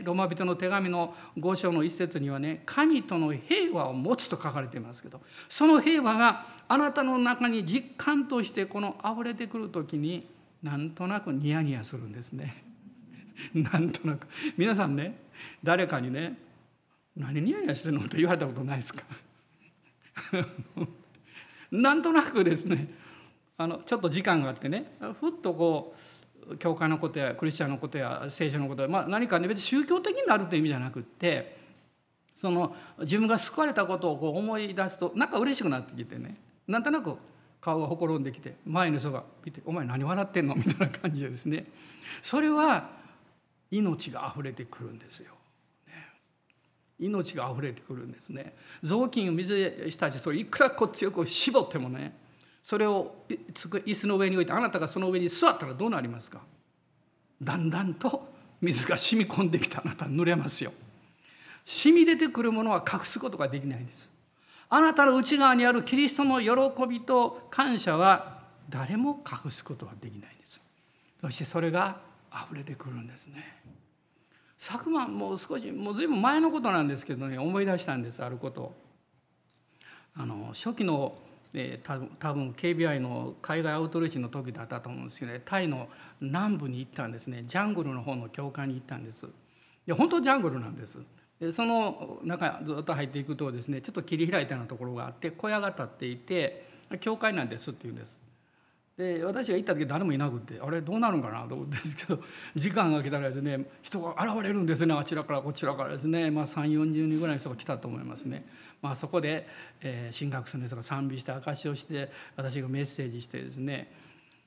ロマ人の手紙の5章の一節にはね神との平和を持つと書かれていますけどその平和があなたの中に実感としてこの溢れてくる時になんとなくニヤニヤするんですね。[laughs] なんとなく皆さんね誰かにね「何ニヤニヤしてるの?」って言われたことないですか？[laughs] なんとなくですねあのちょっと時間があってねふっとこう教会のことやクリスチャンのことや聖書のことや、まあ、何かね別に宗教的になるという意味じゃなくってその自分が救われたことをこう思い出すとなんか嬉しくなってきてねなんとなく顔がほころんできて前の人が見て「お前何笑ってんの?」みたいな感じでですねそれは命が溢れてくるんですよ。命が溢れてくるんですね雑巾を水でしたちそれいくらこう強く絞ってもねそれを椅子の上に置いてあなたがその上に座ったらどうなりますか？だんだんと水が染み込んできてあなた濡れますよ。染み出てくるものは隠すことができないんです。あなたの内側にあるキリストの喜びと感謝は誰も隠すことはできないんです。そしてそれが溢れてくるんですね。昨晩もう少しもう随分前のことなんですけどね思い出したんですあること。あの初期のえ、多分 KBI の海外アウトリーチの時だったと思うんですけど、ね、タイの南部に行ったんですね。ジャングルの方の教会に行ったんです。いや本当ジャングルなんです。でその中ずっと入っていくとですねちょっと切り開いたようなところがあって小屋が建っていて教会なんですって言うんです。で私が行った時誰もいなくてあれどうなるんかなと思うんですけど [laughs] 時間が来たらですね人が現れるんですねあちらからこちらからですね、まあ、3 4 0人ぐらいの人が来たと思いますね。まあ、そこで、えー、神学生の人が賛美して証しをして私がメッセージしてですね。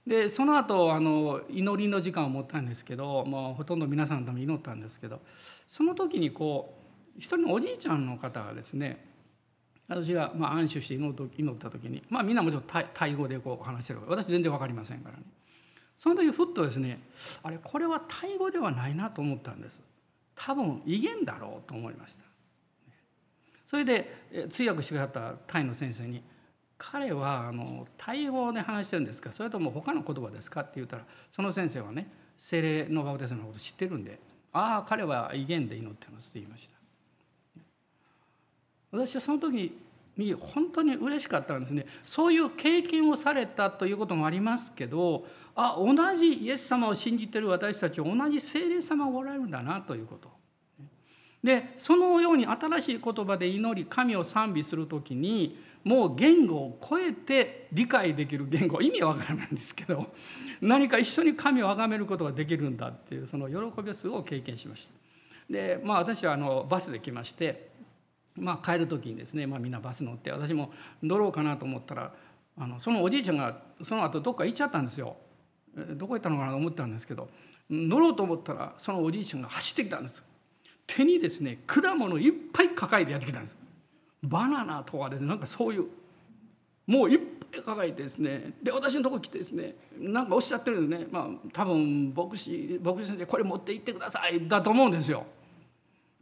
でその後あの祈りの時間を持ったんですけどもうほとんど皆さんのために祈ったんですけどその時にこう一人のおじいちゃんの方がですね私がまあ安守して祈った時にまあみんなもちろんタイ語でこう話してる私全然分かりませんからね。その時ふっとですねあれこれはタイ語ではないなと思ったんです。多分威厳だろうと思いました。それで通訳してくださったタイの先生に彼はあのタイ語で話してるんですか？それとも他の言葉ですか？って言ったらその先生はね精霊のバプテスのこと知ってるんで「ああ彼は威厳で祈ってます」って言いました。私はその時に本当に嬉しかったんですね。そういう経験をされたということもありますけどあ同じイエス様を信じてる私たち同じ聖霊様がおられるんだなということ。でそのように新しい言葉で祈り神を賛美する時にもう言語を超えて理解できる言語意味は分からないんですけど何か一緒に神を崇めることができるんだっていうその喜びをすごく経験しました。でまあ私はあのバスで来まして、まあ、帰る時にですね、まあ、みんなバス乗って私も乗ろうかなと思ったらあのそのおじいちゃんがその後どっか行っちゃったんですよ。どこ行ったのかなと思ったんですけど乗ろうと思ったらそのおじいちゃんが走ってきたんです。手にですね果物いっぱい抱えてやってきたんです。バナナとかですねなんかそういうもういっぱい抱えてですねで私のとこ来てですねなんかおっしゃってるんですね。まあ多分牧師牧師先生これ持って行ってくださいだと思うんですよ。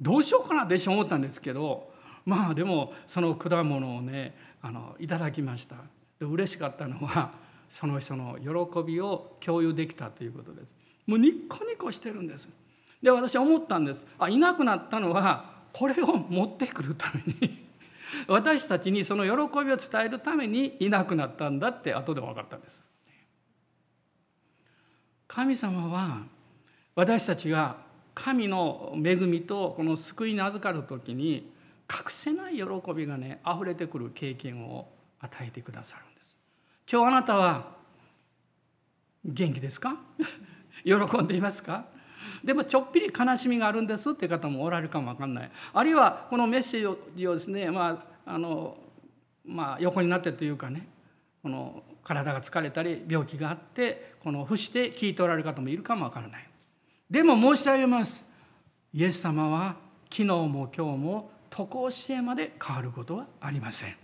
どうしようかなって一瞬思ったんですけどまあでもその果物をねあのいただきました。で嬉しかったのはその人の喜びを共有できたということです。もうニッコニコしてるんです。で私思ったんです。あいなくなったのはこれを持ってくるために。[laughs] 私たちにその喜びを伝えるためにいなくなったんだって後で分かったんです。神様は私たちが神の恵みとこの救いに預かる時に隠せない喜びがね溢れてくる経験を与えてくださるんです。今日あなたは元気ですか？[laughs] 喜んでいますか？でもちょっぴり悲しみがあるんですって方もおられるかもわかんない。あるいはこのメッセージをですね、まああのまあ、横になってというかねこの体が疲れたり病気があってこの伏して聞いておられる方もいるかもわからない。でも申し上げます。イエス様は昨日も今日も渡航支援まで変わることはありません。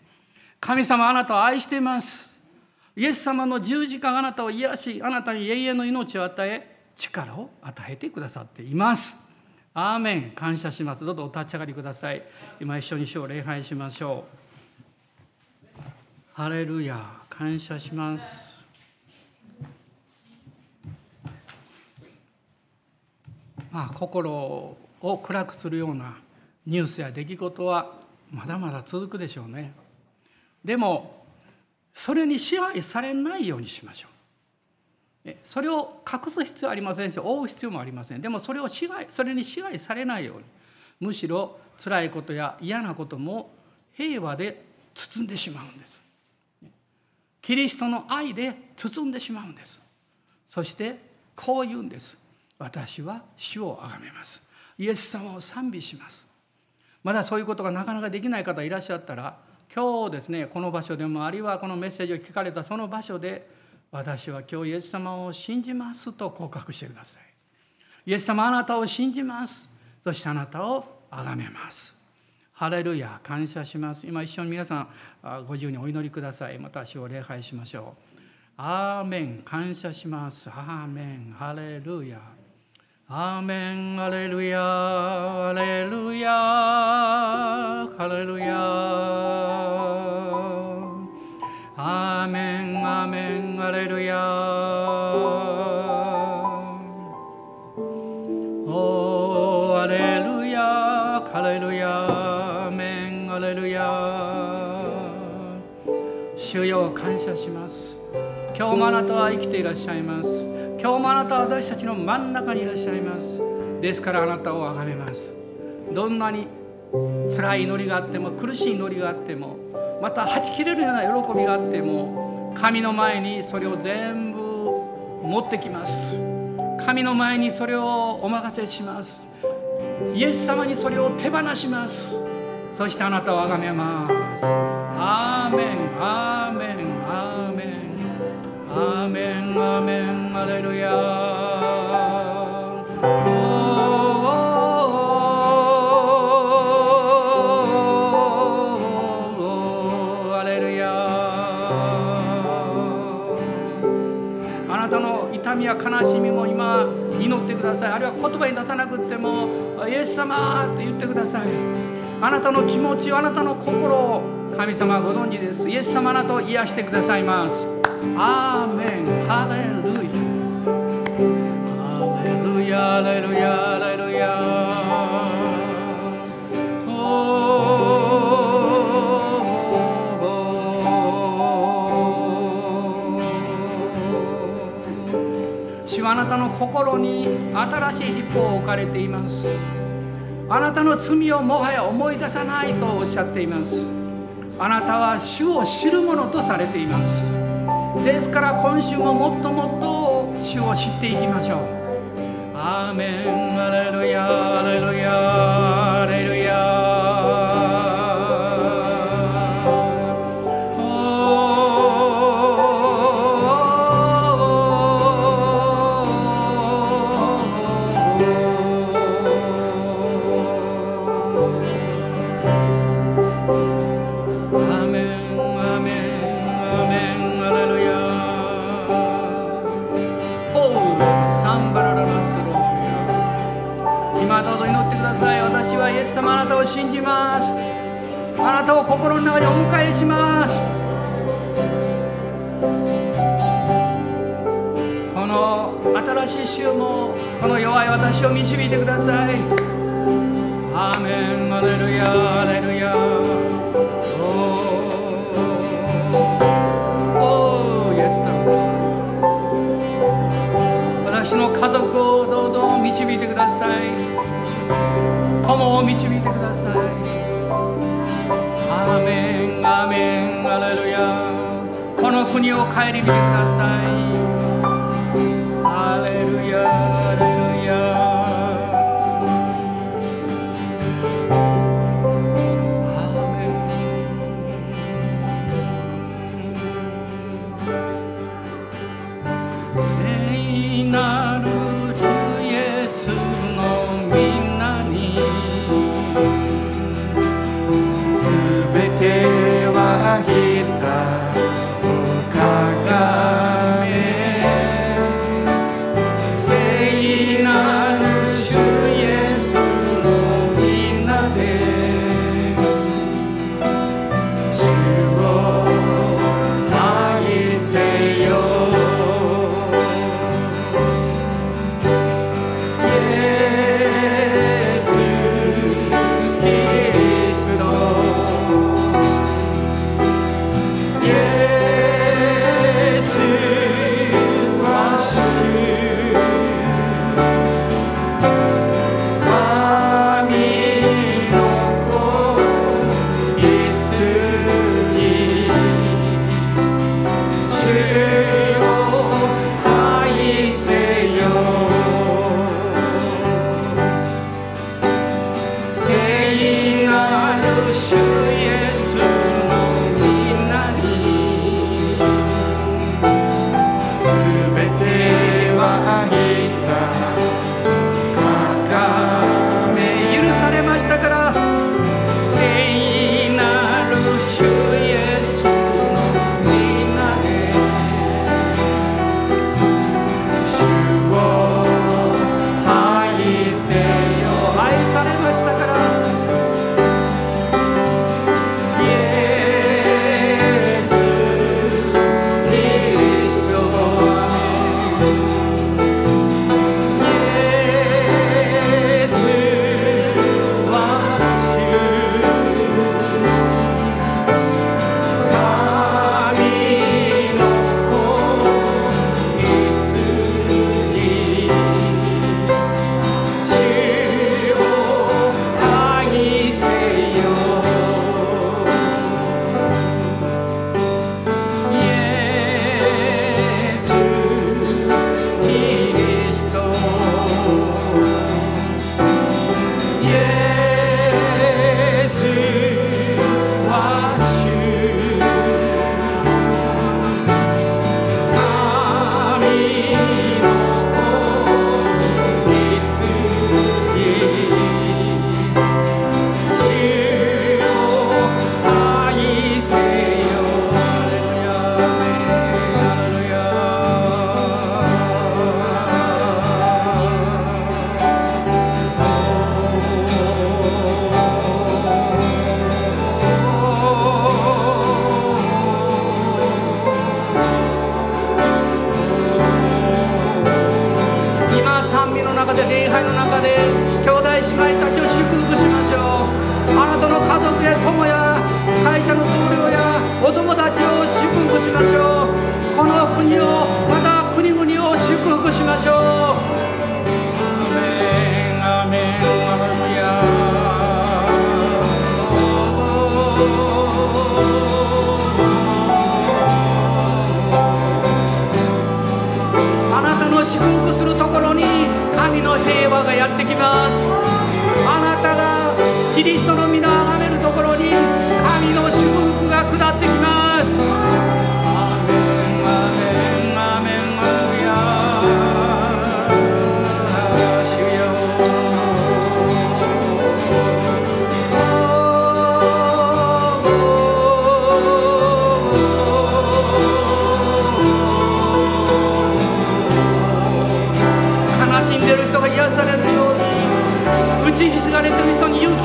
神様あなたを愛しています。イエス様の十字架があなたを癒しあなたに永遠の命を与え力を与えてくださっています。アーメン。感謝します。どうぞお立ち上がりください。今一緒に主を礼拝しましょう。ハレルヤ。感謝します。まあ心を暗くするようなニュースや出来事はまだまだ続くでしょうね。でもそれに支配されないようにしましょう。それを隠す必要はありませんし覆う必要もありません。でもそれを支配それに支配されないようにむしろ辛いことや嫌なことも平和で包んでしまうんです。キリストの愛で包んでしまうんです。そしてこう言うんです。私は主を崇めます。イエス様を賛美します。まだそういうことがなかなかできない方いらっしゃったら今日ですねこの場所でもあるいはこのメッセージを聞かれたその場所で私は今日イエス様を信じますと告白してください。イエス様あなたを信じます。そしてあなたを崇めます。ハレルヤ感謝します。今一緒に皆さんご自由にお祈りください。また主を礼拝しましょう。アーメン感謝します。アーメンハレルヤアーメンハレルヤハレルヤハレルヤアーメンアーメンアレルヤおアレルヤカレルヤアメンアレルヤ主よ感謝します今日もあなたは生きていらっしゃいます今日もあなたは私たちの真ん中にいらっしゃいますですからあなたを崇めますどんなに辛い祈りがあっても苦しい祈りがあってもまたはち切れるような喜びがあっても神の前にそれを全部持ってきます。神の前にそれをお任せします。イエス様にそれを手放します。そしてあなたを崇めます。アーメン。アーメン。アーメン。アーメン。アーメン。アレルヤや悲しみも今祈ってください。あるいは言葉に出さなくってもイエス様と言ってください。あなたの気持ちをあなたの心を神様ご存知です。イエス様あなたを癒してくださいます。アーメン。ハレルヤ。ハレルヤハレルヤレルヤ。心に新しい立法を置かれています。あなたの罪をもはや思い出さないとおっしゃっています。あなたは主を知るものとされています。ですから今週ももっともっと主を知っていきましょう。アーメン。アレルヤ。アレルヤ。心の中にお迎えします。この新しい週もこの弱い私を導いてください。アーメン。アレルヤ。アレルヤ。おおイエス様私の家族をどうぞ導いてください。友を導いてください。国を顧みてください。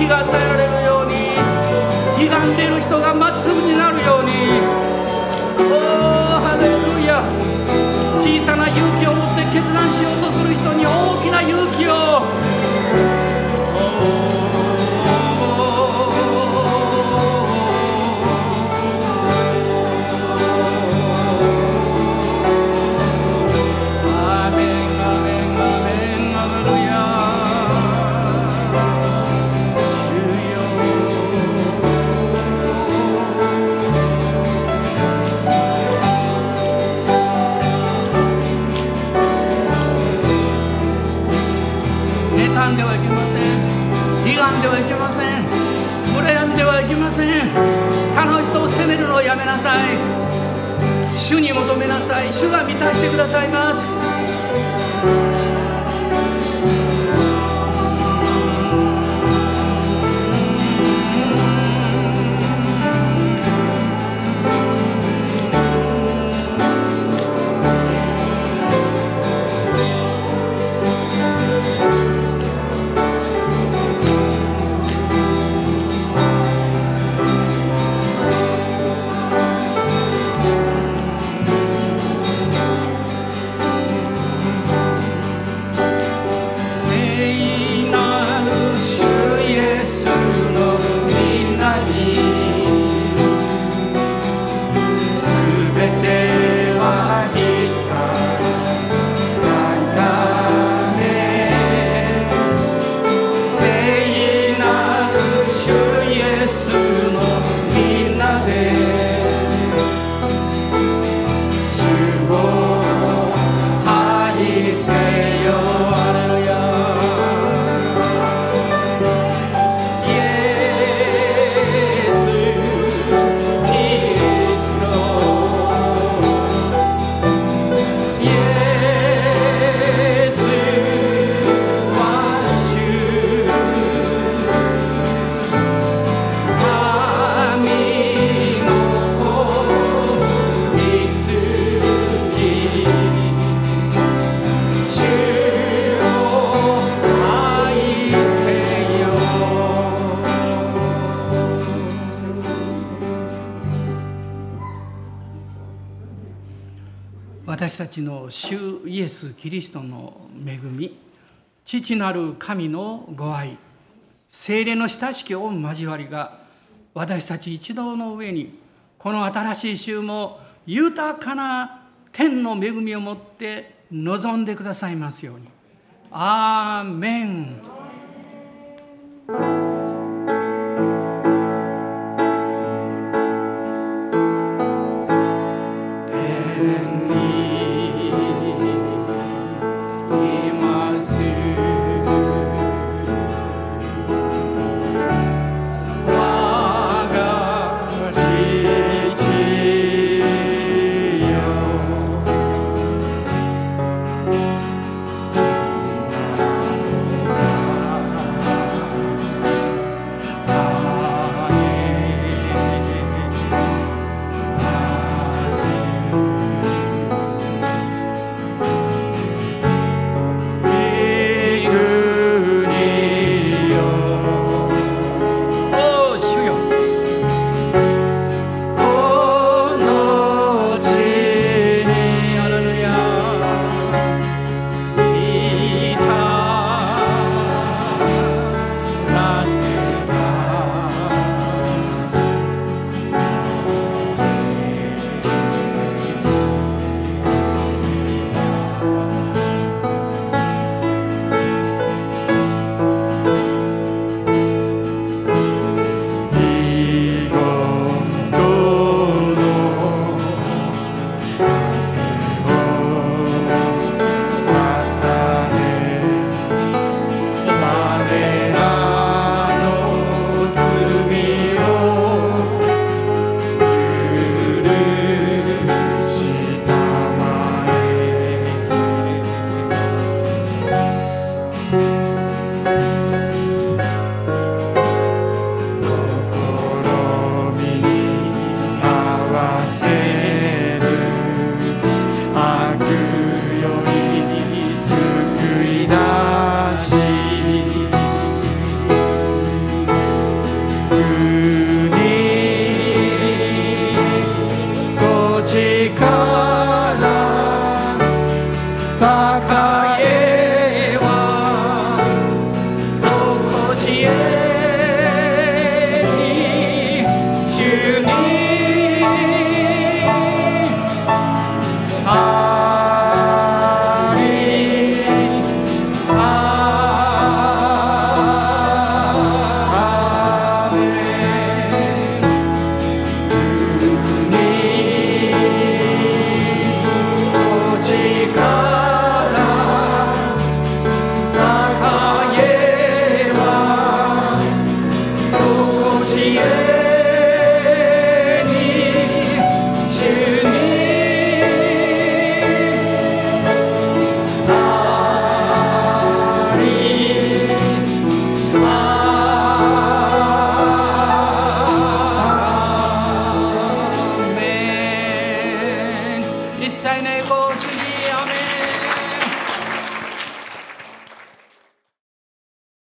got the 主に求めなさい。主が満たしてくださいます。キリストの恵み父なる神のご愛精霊の親しき御交わりが私たち一同の上にこの新しい週も豊かな天の恵みを持って望んでくださいますように。アーメン